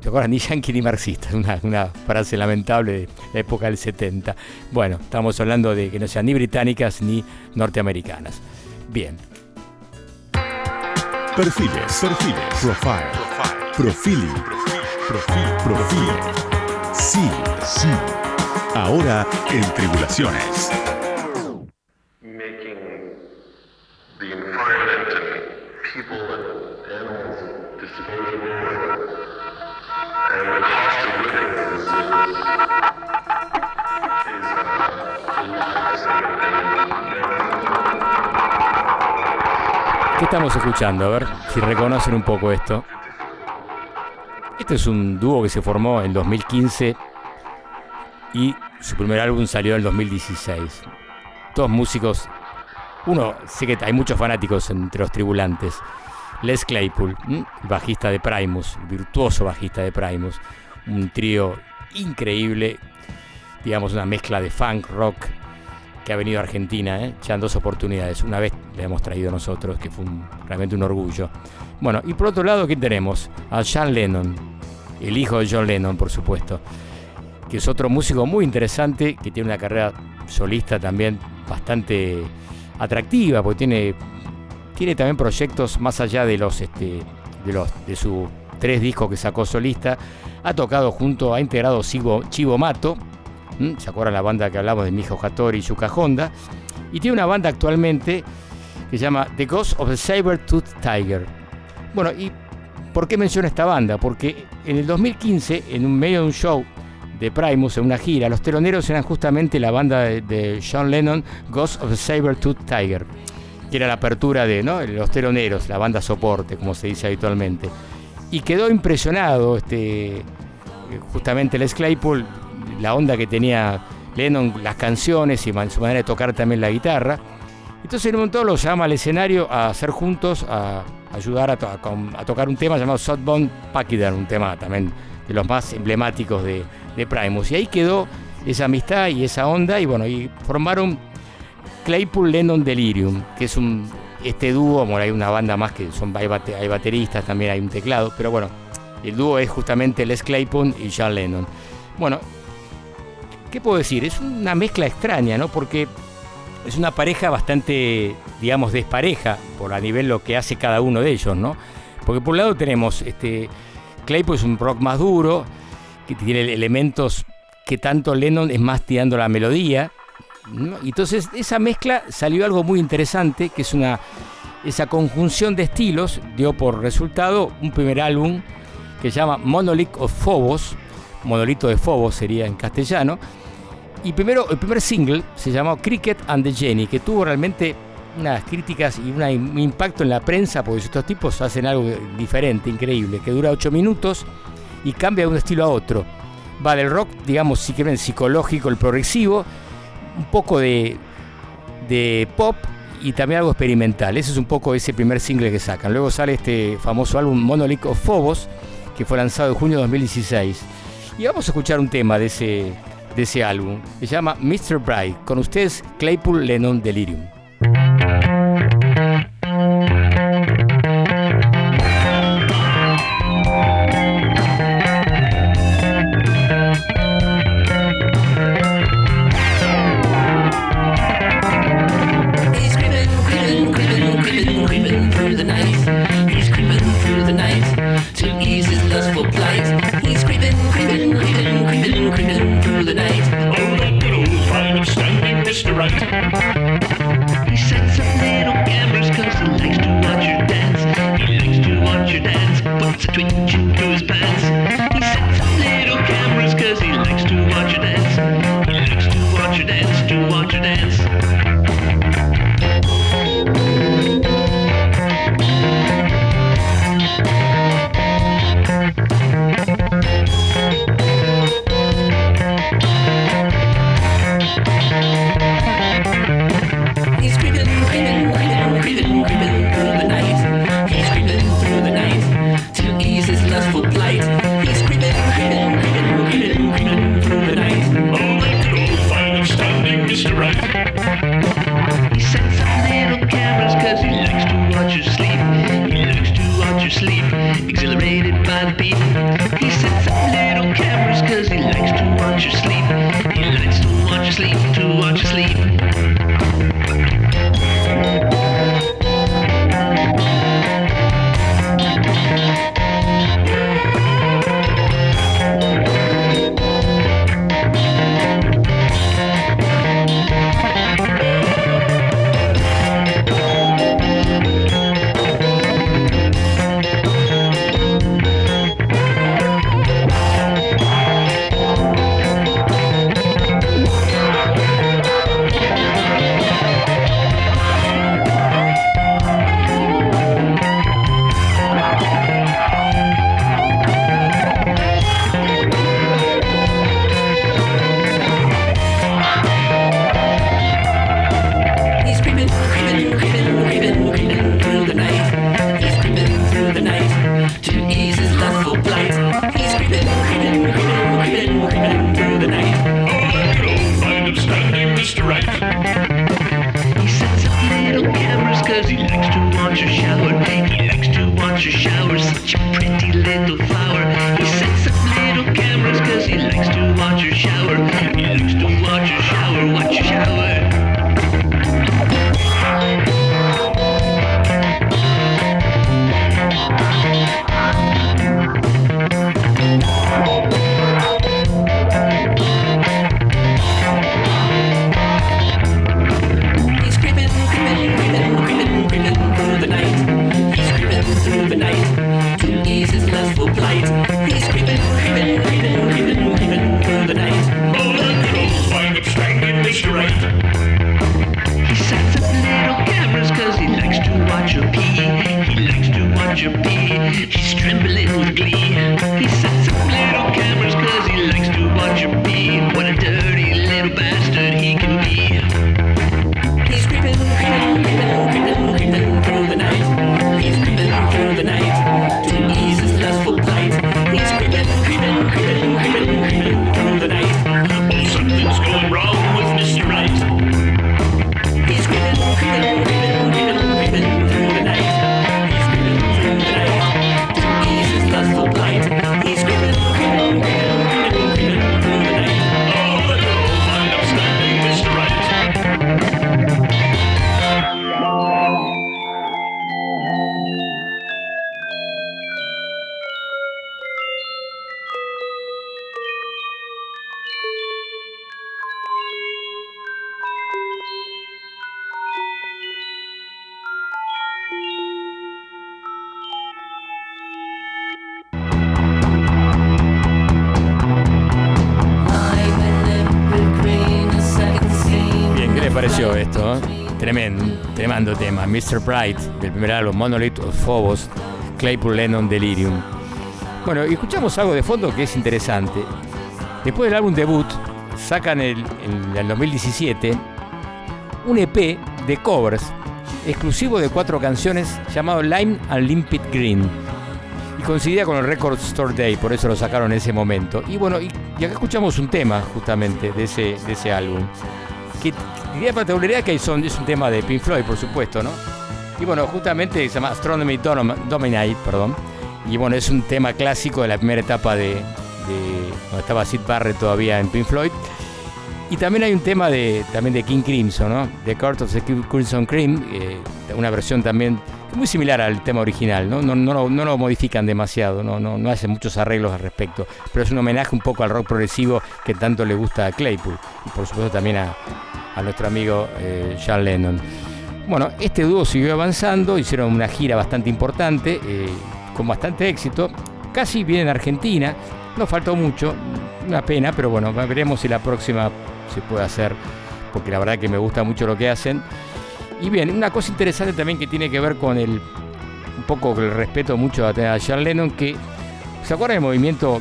B: ¿te acuerdas? <laughs> Ni Yankee ni marxista, una, una frase lamentable de la época del 70. Bueno, estamos hablando de que no sean ni británicas ni norteamericanas. Bien.
A: Perfiles, perfiles, profile, profiling, profil, profil. Sí, sí. Ahora en Tribulaciones.
B: ¿Qué estamos escuchando? A ver si reconocen un poco esto. Este es un dúo que se formó en 2015 y su primer álbum salió en 2016. Todos músicos. Uno, sé que hay muchos fanáticos entre los tribulantes. Les Claypool, bajista de Primus, virtuoso bajista de Primus. Un trío increíble, digamos una mezcla de funk, rock, que ha venido a Argentina, ¿eh? ya en dos oportunidades. Una vez le hemos traído nosotros, que fue realmente un orgullo. Bueno, y por otro lado, ¿quién tenemos? A John Lennon, el hijo de John Lennon, por supuesto, que es otro músico muy interesante, que tiene una carrera solista también bastante atractiva, porque tiene, tiene también proyectos más allá de los, este, de los de sus tres discos que sacó solista. Ha tocado junto, ha integrado Chivo, Chivo Mato. ¿se acuerdan la banda que hablamos de Mijo Hattori y Yuka Honda? Y tiene una banda actualmente que se llama The Ghost of the Saber-Tooth Tiger. Bueno, ¿y por qué menciono esta banda? Porque en el 2015, en medio de un show de Primus, en una gira, los teloneros eran justamente la banda de, John Lennon, Ghost of the Saber-Tooth Tiger, que era la apertura de ¿no? los teloneros, la banda soporte, como se dice habitualmente. Y quedó impresionado este, justamente Les Claypool, la onda que tenía Lennon, las canciones y su manera de tocar también la guitarra. Entonces en un momento los llama al escenario a hacer juntos, a ayudar a, tocar un tema llamado Softbone Pachyderm, un tema también de los más emblemáticos de, de Primus. Y ahí quedó esa amistad y esa onda y bueno, y formaron Claypool Lennon Delirium, que es un este dúo, bueno, hay una banda más que son hay, bate- hay bateristas, también hay un teclado, pero bueno, el dúo es justamente Les Claypool y John Lennon. Bueno, ¿qué puedo decir? Es una mezcla extraña, ¿no? Porque es una pareja bastante, digamos, despareja por a nivel lo que hace cada uno de ellos, ¿no? Porque por un lado tenemos, este, Claypool es un rock más duro, que tiene elementos que tanto Lennon es más tirando la melodía. Y entonces esa mezcla salió algo muy interesante, que es una, esa conjunción de estilos dio por resultado un primer álbum que se llama Monolith of Phobos, Monolito de Phobos sería en castellano, y primero, el primer single se llamó Cricket and the Jenny, que tuvo realmente unas críticas y un impacto en la prensa, porque estos tipos hacen algo diferente, increíble, que dura 8 minutos y cambia de un estilo a otro. Va del rock, digamos, si quieren, psicológico, el progresivo, un poco de, de pop y también algo experimental. Ese es un poco ese primer single que sacan. Luego sale este famoso álbum Monolith of Phobos, que fue lanzado en junio de 2016. Y vamos a escuchar un tema de ese, de ese álbum. Se llama Mr. Bright. Con ustedes, Claypool Lennon Delirium.
L: Thank you. Mr.
B: Bright, del primer álbum, Monolith of Phobos, Claypool Lennon Delirium. Bueno, y escuchamos algo de fondo que es interesante. Después del álbum debut, sacan el, el 2017 un EP de covers exclusivo de cuatro canciones llamado Lime and Limpid Green y coincidía con el Record Store Day, por eso lo sacaron en ese momento. Y bueno, y, y acá escuchamos un tema justamente de ese, de ese álbum. Que diría particularidad que es un tema de Pink Floyd, por supuesto, ¿no? Y bueno, justamente se llama Astronomy Dominate, perdón. Y bueno, es un tema clásico de la primera etapa de, de cuando estaba Sid Barrett todavía en Pink Floyd. Y también hay un tema de, también de King Crimson, ¿no? The Court of the Crimson Cream, eh, una versión también muy similar al tema original, ¿no? No, no, no lo modifican demasiado, no, no, no hacen muchos arreglos al respecto, pero es un homenaje un poco al rock progresivo que tanto le gusta a Claypool y por supuesto también a, a nuestro amigo eh, John Lennon. Bueno, este dúo siguió avanzando, hicieron una gira bastante importante, eh, con bastante éxito, casi vienen a Argentina, no faltó mucho, una pena, pero bueno, veremos si la próxima se puede hacer, porque la verdad que me gusta mucho lo que hacen. Y bien, una cosa interesante también que tiene que ver con el, un poco el respeto mucho a, a John Lennon, que, ¿se acuerdan del movimiento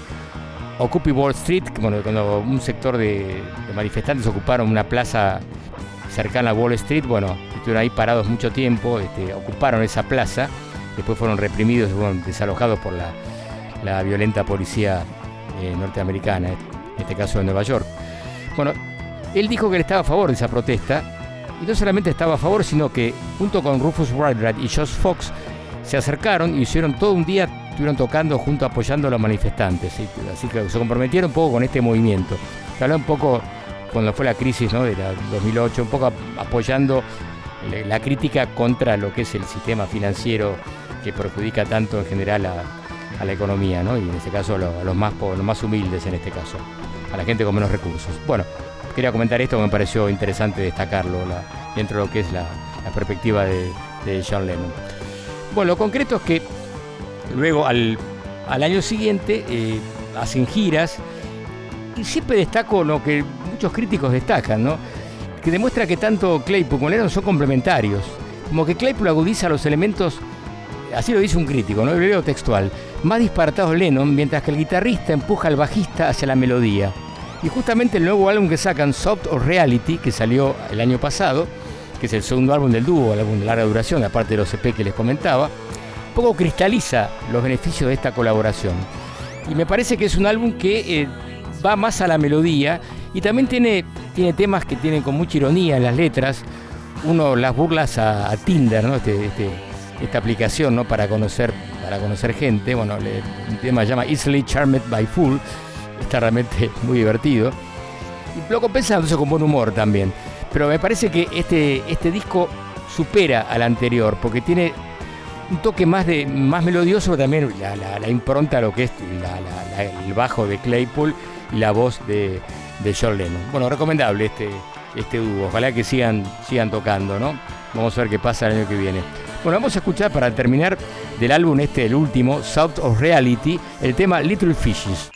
B: Occupy Wall Street? Cuando un sector de manifestantes ocuparon una plaza cercana a Wall Street, bueno, estuvieron ahí parados mucho tiempo, este, ocuparon esa plaza, después fueron reprimidos, fueron desalojados por la, la violenta policía eh, norteamericana, en este caso de Nueva York. Bueno, él dijo que él estaba a favor de esa protesta, y no solamente estaba a favor, sino que junto con Rufus Wainwright y Josh Fox se acercaron y hicieron todo un día, estuvieron tocando junto apoyando a los manifestantes. ¿sí? Así que se comprometieron un poco con este movimiento. Se habló un poco cuando fue la crisis ¿no? de la 2008, un poco ap- apoyando la- la crítica contra lo que es el sistema financiero que perjudica tanto en general a, la economía, ¿no? y en este caso a lo- a los más, los más humildes en este caso, a la gente con menos recursos. Bueno, quería comentar esto me pareció interesante destacarlo dentro de lo que es la, la perspectiva de, de John Lennon. Bueno, lo concreto es que luego al, al año siguiente eh, hacen giras y siempre destaco lo que muchos críticos destacan, ¿no? Que demuestra que tanto Claypool como Lennon son complementarios. Como que Claypool agudiza los elementos, así lo dice un crítico, ¿no? Leo textual, más disparatados Lennon, mientras que el guitarrista empuja al bajista hacia la melodía. Y justamente el nuevo álbum que sacan, Soft or Reality, que salió el año pasado, que es el segundo álbum del dúo, el álbum de larga duración, aparte de los EP que les comentaba, poco cristaliza los beneficios de esta colaboración. Y me parece que es un álbum que eh, va más a la melodía y también tiene, tiene temas que tienen con mucha ironía en las letras. Uno las burlas a, Tinder, ¿no? Este, este- esta aplicación ¿no? para, conocer, para conocer gente. Bueno, le- un tema se llama Easily Charmed by Fool. Está realmente <laughs> muy divertido. Y lo compensa entonces con buen humor también. Pero me parece que este, este disco supera al anterior porque tiene un toque más de más melodioso, también la, impronta a lo que es la- el bajo de Claypool y la voz de, de John Lennon. Bueno, recomendable este, este dúo. Ojalá que sigan, sigan tocando, ¿no? Vamos a ver qué pasa el año que viene. Bueno, vamos a escuchar para terminar del álbum este, el último, South of Reality, el tema Little Fishes.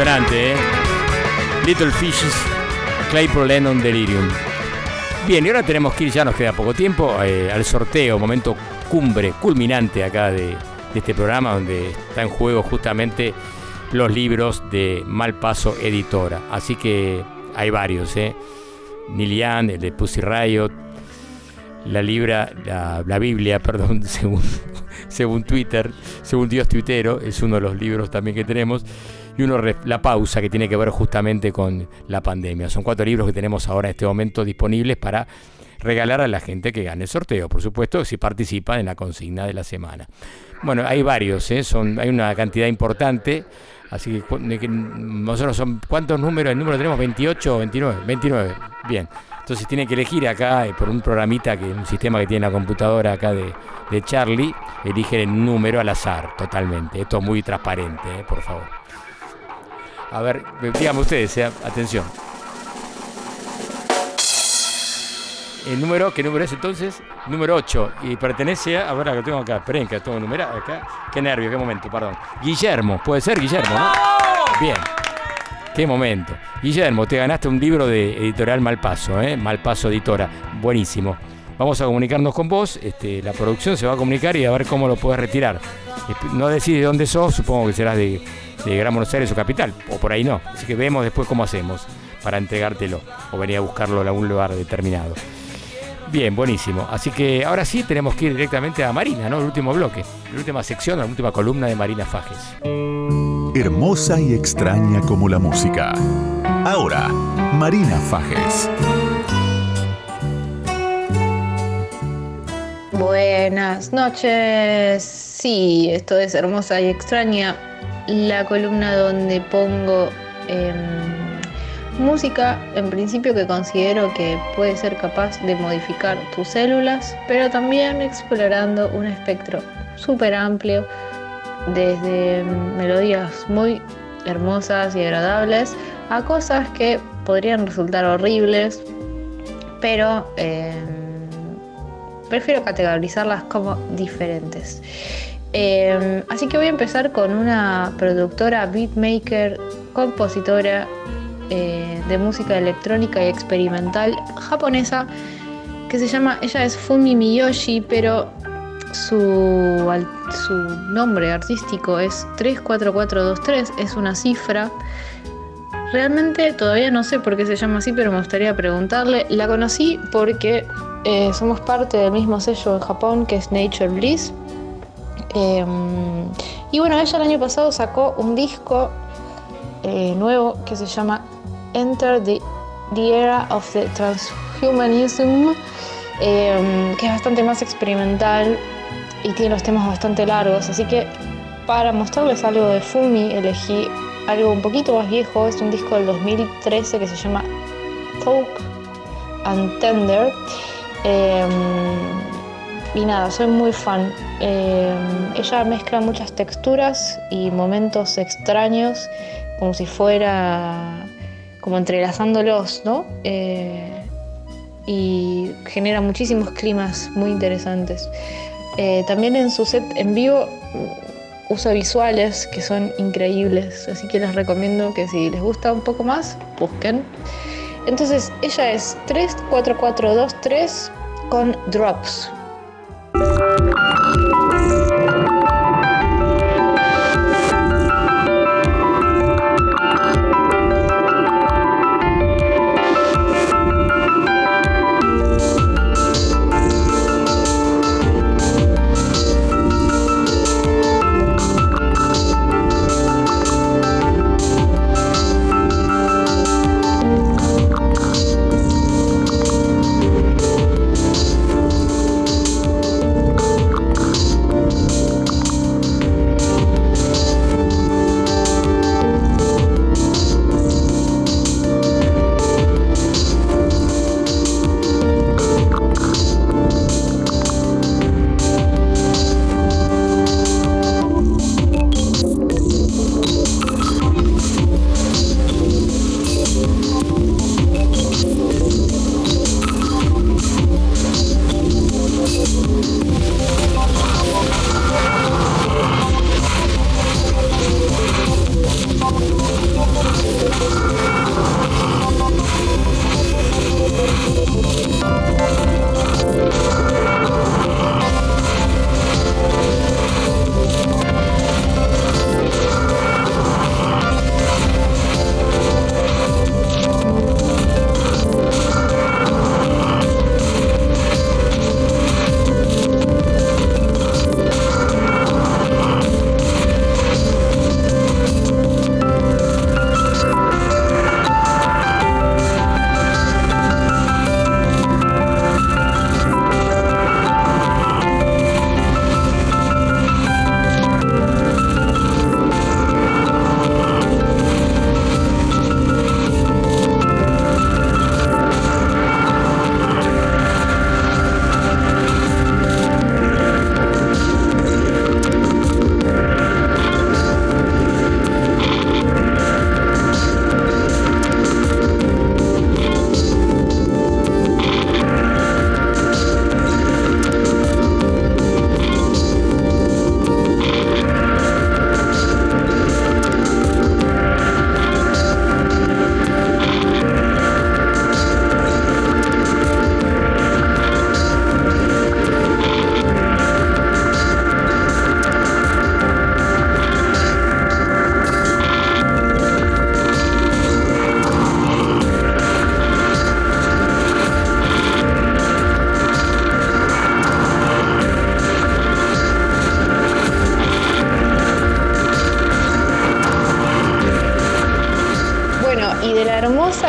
B: ¿Eh? Little Fishes, Claypool Lennon Delirium. Bien, y ahora tenemos que ir, ya nos queda poco tiempo, eh, al sorteo, momento cumbre, culminante acá de, este programa, donde está en juego justamente los libros de Malpaso Editora. Así que hay varios, ¿eh? Nilian, el de Pussy Riot, la libra, la, la Biblia, <laughs> perdón, según, según Twitter, según Dios Tuitero, es uno de los libros también que tenemos. Y uno, La Pausa, que tiene que ver justamente con la pandemia. Son cuatro libros que tenemos ahora en este momento disponibles para regalar a la gente que gane el sorteo, por supuesto, si participa en la consigna de la semana. Bueno, hay varios, ¿eh? son, hay una cantidad importante. Así que nosotros son, ¿cuántos números? El número tenemos 28 o 29. 29, bien. Entonces tiene que elegir acá eh, por un programita, que un sistema que tiene la computadora acá de, de Charlie, elige el número al azar, totalmente. Esto es muy transparente, eh, por favor. A ver, díganme ustedes, eh, atención. El número, ¿qué número es entonces? Número 8. Y pertenece a. A ver, lo tengo acá. Esperen, que tengo numerado acá. Qué nervio, qué momento, perdón. Guillermo, puede ser Guillermo, ¿no? Bien. Qué momento. Guillermo, te ganaste un libro de editorial Malpaso, ¿eh? Malpaso Editora. Buenísimo. Vamos a comunicarnos con vos. Este, la producción se va a comunicar y a ver cómo lo puedes retirar. No decís de dónde sos, supongo que serás de, de Gran Buenos Aires o capital, o por ahí no. Así que vemos después cómo hacemos para entregártelo o venir a buscarlo en algún lugar determinado. Bien, buenísimo. Así que ahora sí tenemos que ir directamente a Marina, ¿no? El último bloque, la última sección, la última columna de Marina Fajes.
A: Hermosa y extraña como la música. Ahora, Marina Fajes.
C: Buenas noches. Sí, esto es hermosa y extraña. La columna donde pongo em, música, en principio que considero que puede ser capaz de modificar tus células, pero también explorando un espectro súper amplio desde melodías muy hermosas y agradables a cosas que podrían resultar horribles, pero eh, prefiero categorizarlas como diferentes. Eh, así que voy a empezar con una productora, beatmaker, compositora eh, de música electrónica y experimental japonesa que se llama, ella es Fumi Miyoshi, pero su, su nombre artístico es 34423, es una cifra. Realmente todavía no sé por qué se llama así, pero me gustaría preguntarle. La conocí porque eh, somos parte del mismo sello en Japón que es Nature Bliss. Eh, y bueno, ella el año pasado sacó un disco eh, nuevo que se llama Enter the, Era of the Transhumanism, eh, que es bastante más experimental y tiene los temas bastante largos. Así que para mostrarles algo de Fumi elegí algo un poquito más viejo, es un disco del 2013 que se llama Talk and Tender. Eh, y nada, soy muy fan. Eh, ella mezcla muchas texturas y momentos extraños, como si fuera como entrelazándolos, ¿no? Eh, y genera muchísimos climas muy interesantes. Eh, también en su set en vivo usa visuales que son increíbles, así que les recomiendo que si les gusta un poco más, busquen. Entonces, ella es 34423 con drops. Thank you.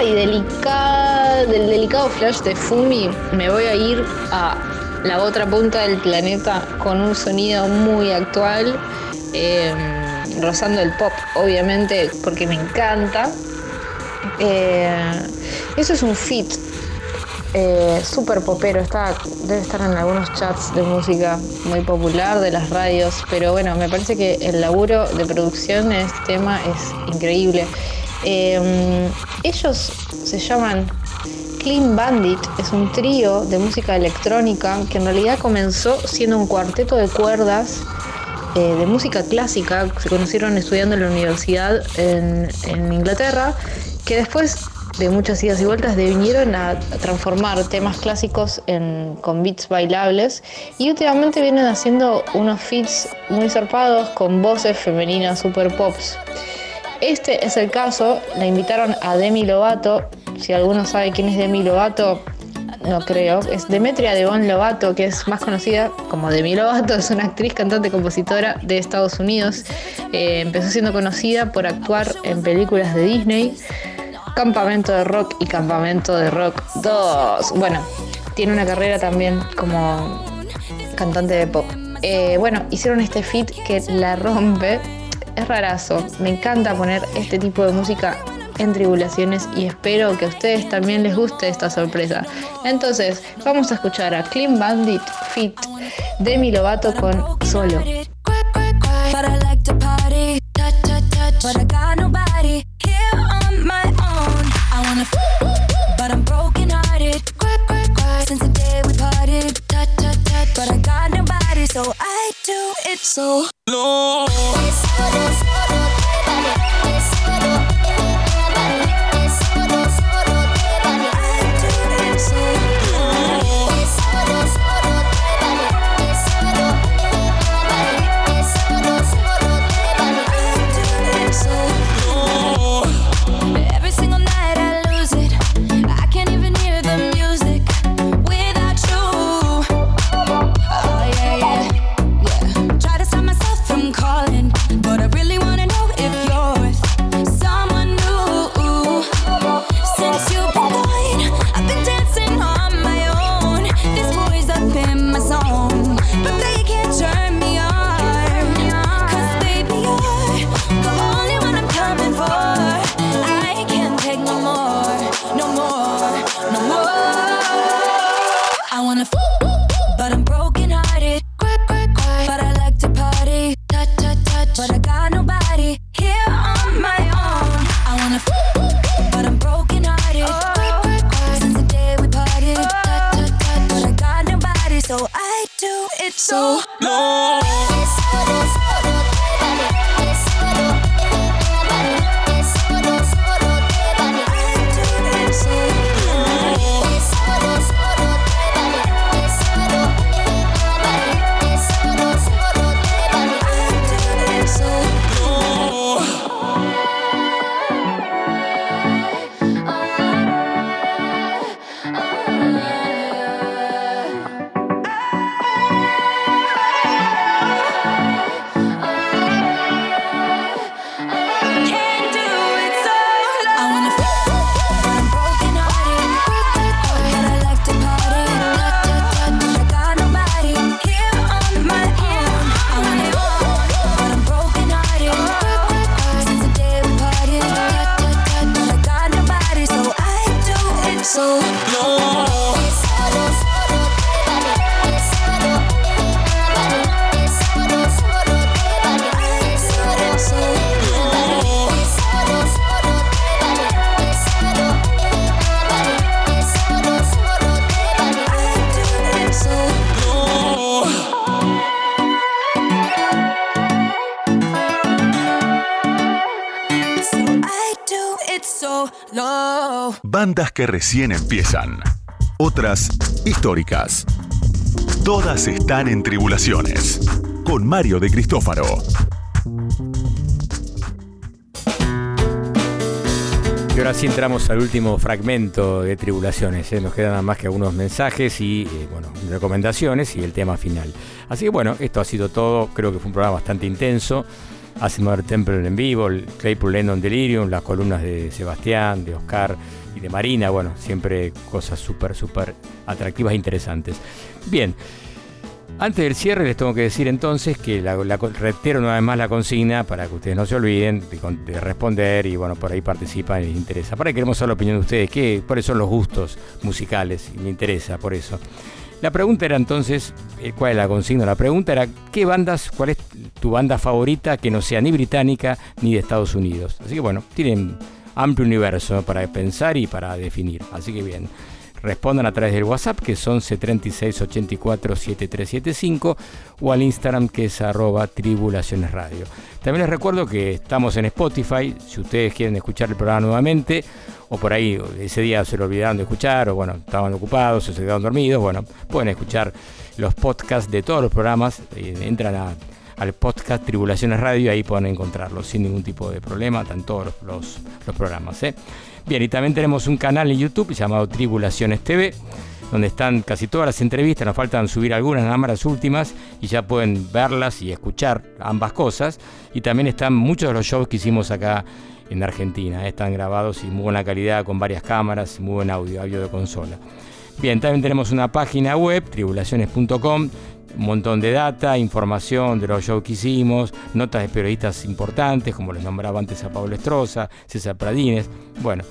C: Y delicada, del delicado flash de Fumi, me voy a ir a la otra punta del planeta con un sonido muy actual, eh, rozando el pop, obviamente, porque me encanta. Eh, eso es un fit eh, súper popero, está, debe estar en algunos chats de música muy popular de las radios, pero bueno, me parece que el laburo de producción en este tema es increíble. Eh, ellos se llaman Clean Bandit, es un trío de música electrónica que en realidad comenzó siendo un cuarteto de cuerdas eh, de música clásica, se conocieron estudiando en la universidad en, Inglaterra, que después de muchas idas y vueltas vinieron a transformar temas clásicos en, con beats bailables y últimamente vienen haciendo unos feats muy zarpados con voces femeninas super pops. Este es el caso, la invitaron a Demi Lovato, si alguno sabe quién es Demi Lovato, no creo, es Demetria Devon Lovato, que es más conocida como Demi Lovato, <laughs> es una actriz, cantante, compositora de Estados Unidos. Eh, empezó siendo conocida por actuar en películas de Disney, Campamento de Rock y Campamento de Rock 2. Bueno, tiene una carrera también como cantante de pop. Eh, bueno, hicieron este feat que la rompe. Es rarazo. Me encanta poner este tipo de música en tribulaciones y espero que a ustedes también les guste esta sorpresa. Entonces, vamos a escuchar a Clean Bandit Fit Demi Lovato con Solo.
N: But I like to party, touch,
A: que recién empiezan. Otras históricas. Todas están en tribulaciones. Con Mario de Cristófaro.
B: Y ahora sí entramos al último fragmento de Tribulaciones. ¿eh? Nos quedan nada más que algunos mensajes y eh, bueno, recomendaciones y el tema final. Así que bueno, esto ha sido todo. Creo que fue un programa bastante intenso. Asimov Temple en vivo, el Claypool Lennon Delirium, las columnas de Sebastián, de Oscar de Marina. Bueno, siempre cosas súper, súper atractivas e interesantes. Bien. Antes del cierre les tengo que decir entonces que la, la- reitero una vez más la consigna para que ustedes no se olviden de responder y bueno, por ahí participan y les interesa. Para ahí queremos saber la opinión de ustedes, ¿qué, cuáles son los gustos musicales y me interesa por eso. La pregunta era entonces, eh, ¿cuál es la consigna? La pregunta era, ¿qué bandas, cuál es tu banda favorita que no sea ni británica ni de Estados Unidos? Así que bueno, tienen amplio universo para pensar y para definir. Así que bien, respondan a través del WhatsApp que es 11 36 84 7375 o al Instagram que es arroba tribulaciones radio. También les recuerdo que estamos en Spotify, si ustedes quieren escuchar el programa nuevamente o por ahí ese día se lo olvidaron de escuchar o bueno, estaban ocupados o se quedaron dormidos, bueno, pueden escuchar los podcasts de todos los programas, eh, entran a- al podcast Tribulaciones Radio, ahí pueden encontrarlos sin ningún tipo de problema, están todos los, los- los programas. ¿eh? Bien, y también tenemos un canal en YouTube llamado Tribulaciones TV, donde están casi todas las entrevistas, nos faltan subir algunas, nada más las últimas, y ya pueden verlas y escuchar ambas cosas. Y también están muchos de los shows que hicimos acá en Argentina, ¿eh? están grabados y muy buena calidad, con varias cámaras, muy buen audio, audio de consola. Bien, también tenemos una página web, tribulaciones.com, un montón de data, información de los shows que hicimos, notas de periodistas importantes, como les nombraba antes a Pablo Estroza, César Pradines, bueno,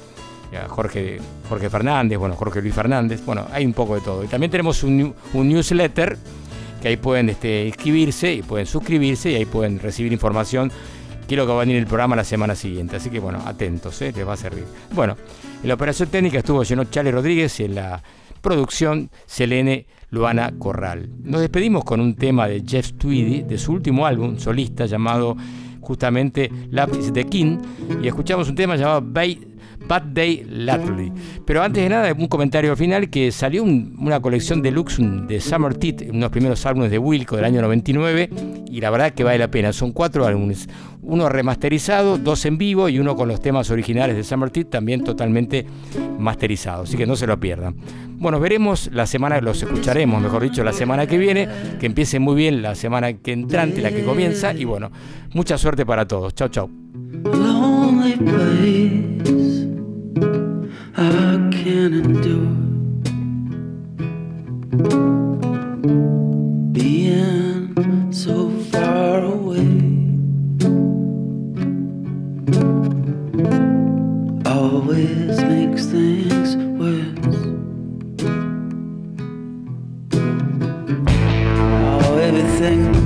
B: a Jorge, Jorge Fernández, bueno, Jorge Luis Fernández, bueno, hay un poco de todo. Y también tenemos un, un newsletter que ahí pueden este, inscribirse y pueden suscribirse y ahí pueden recibir información lo que va a venir el programa la semana siguiente. Así que bueno, atentos, ¿eh? les va a servir. Bueno, en la operación técnica estuvo lleno Chale Rodríguez y en la producción Selene Luana Corral. Nos despedimos con un tema de Jeff Tweedy de su último álbum solista llamado justamente Lápiz de King y escuchamos un tema llamado Bad Day Lately. Pero antes de nada, un comentario final que salió un- una colección deluxe un- de Summer Teeth, unos primeros álbumes de Wilco del año 99, y la verdad que vale la pena. Son cuatro álbumes, uno remasterizado, dos en vivo y uno con los temas originales de Summer Teeth también totalmente masterizado, así que no se lo pierdan. Bueno, veremos la semana, los escucharemos, mejor dicho, la semana que viene, que empiece muy bien la semana que entrante, la que comienza, y bueno, mucha suerte para todos.
P: Far away. Always makes things worse. Oh, everything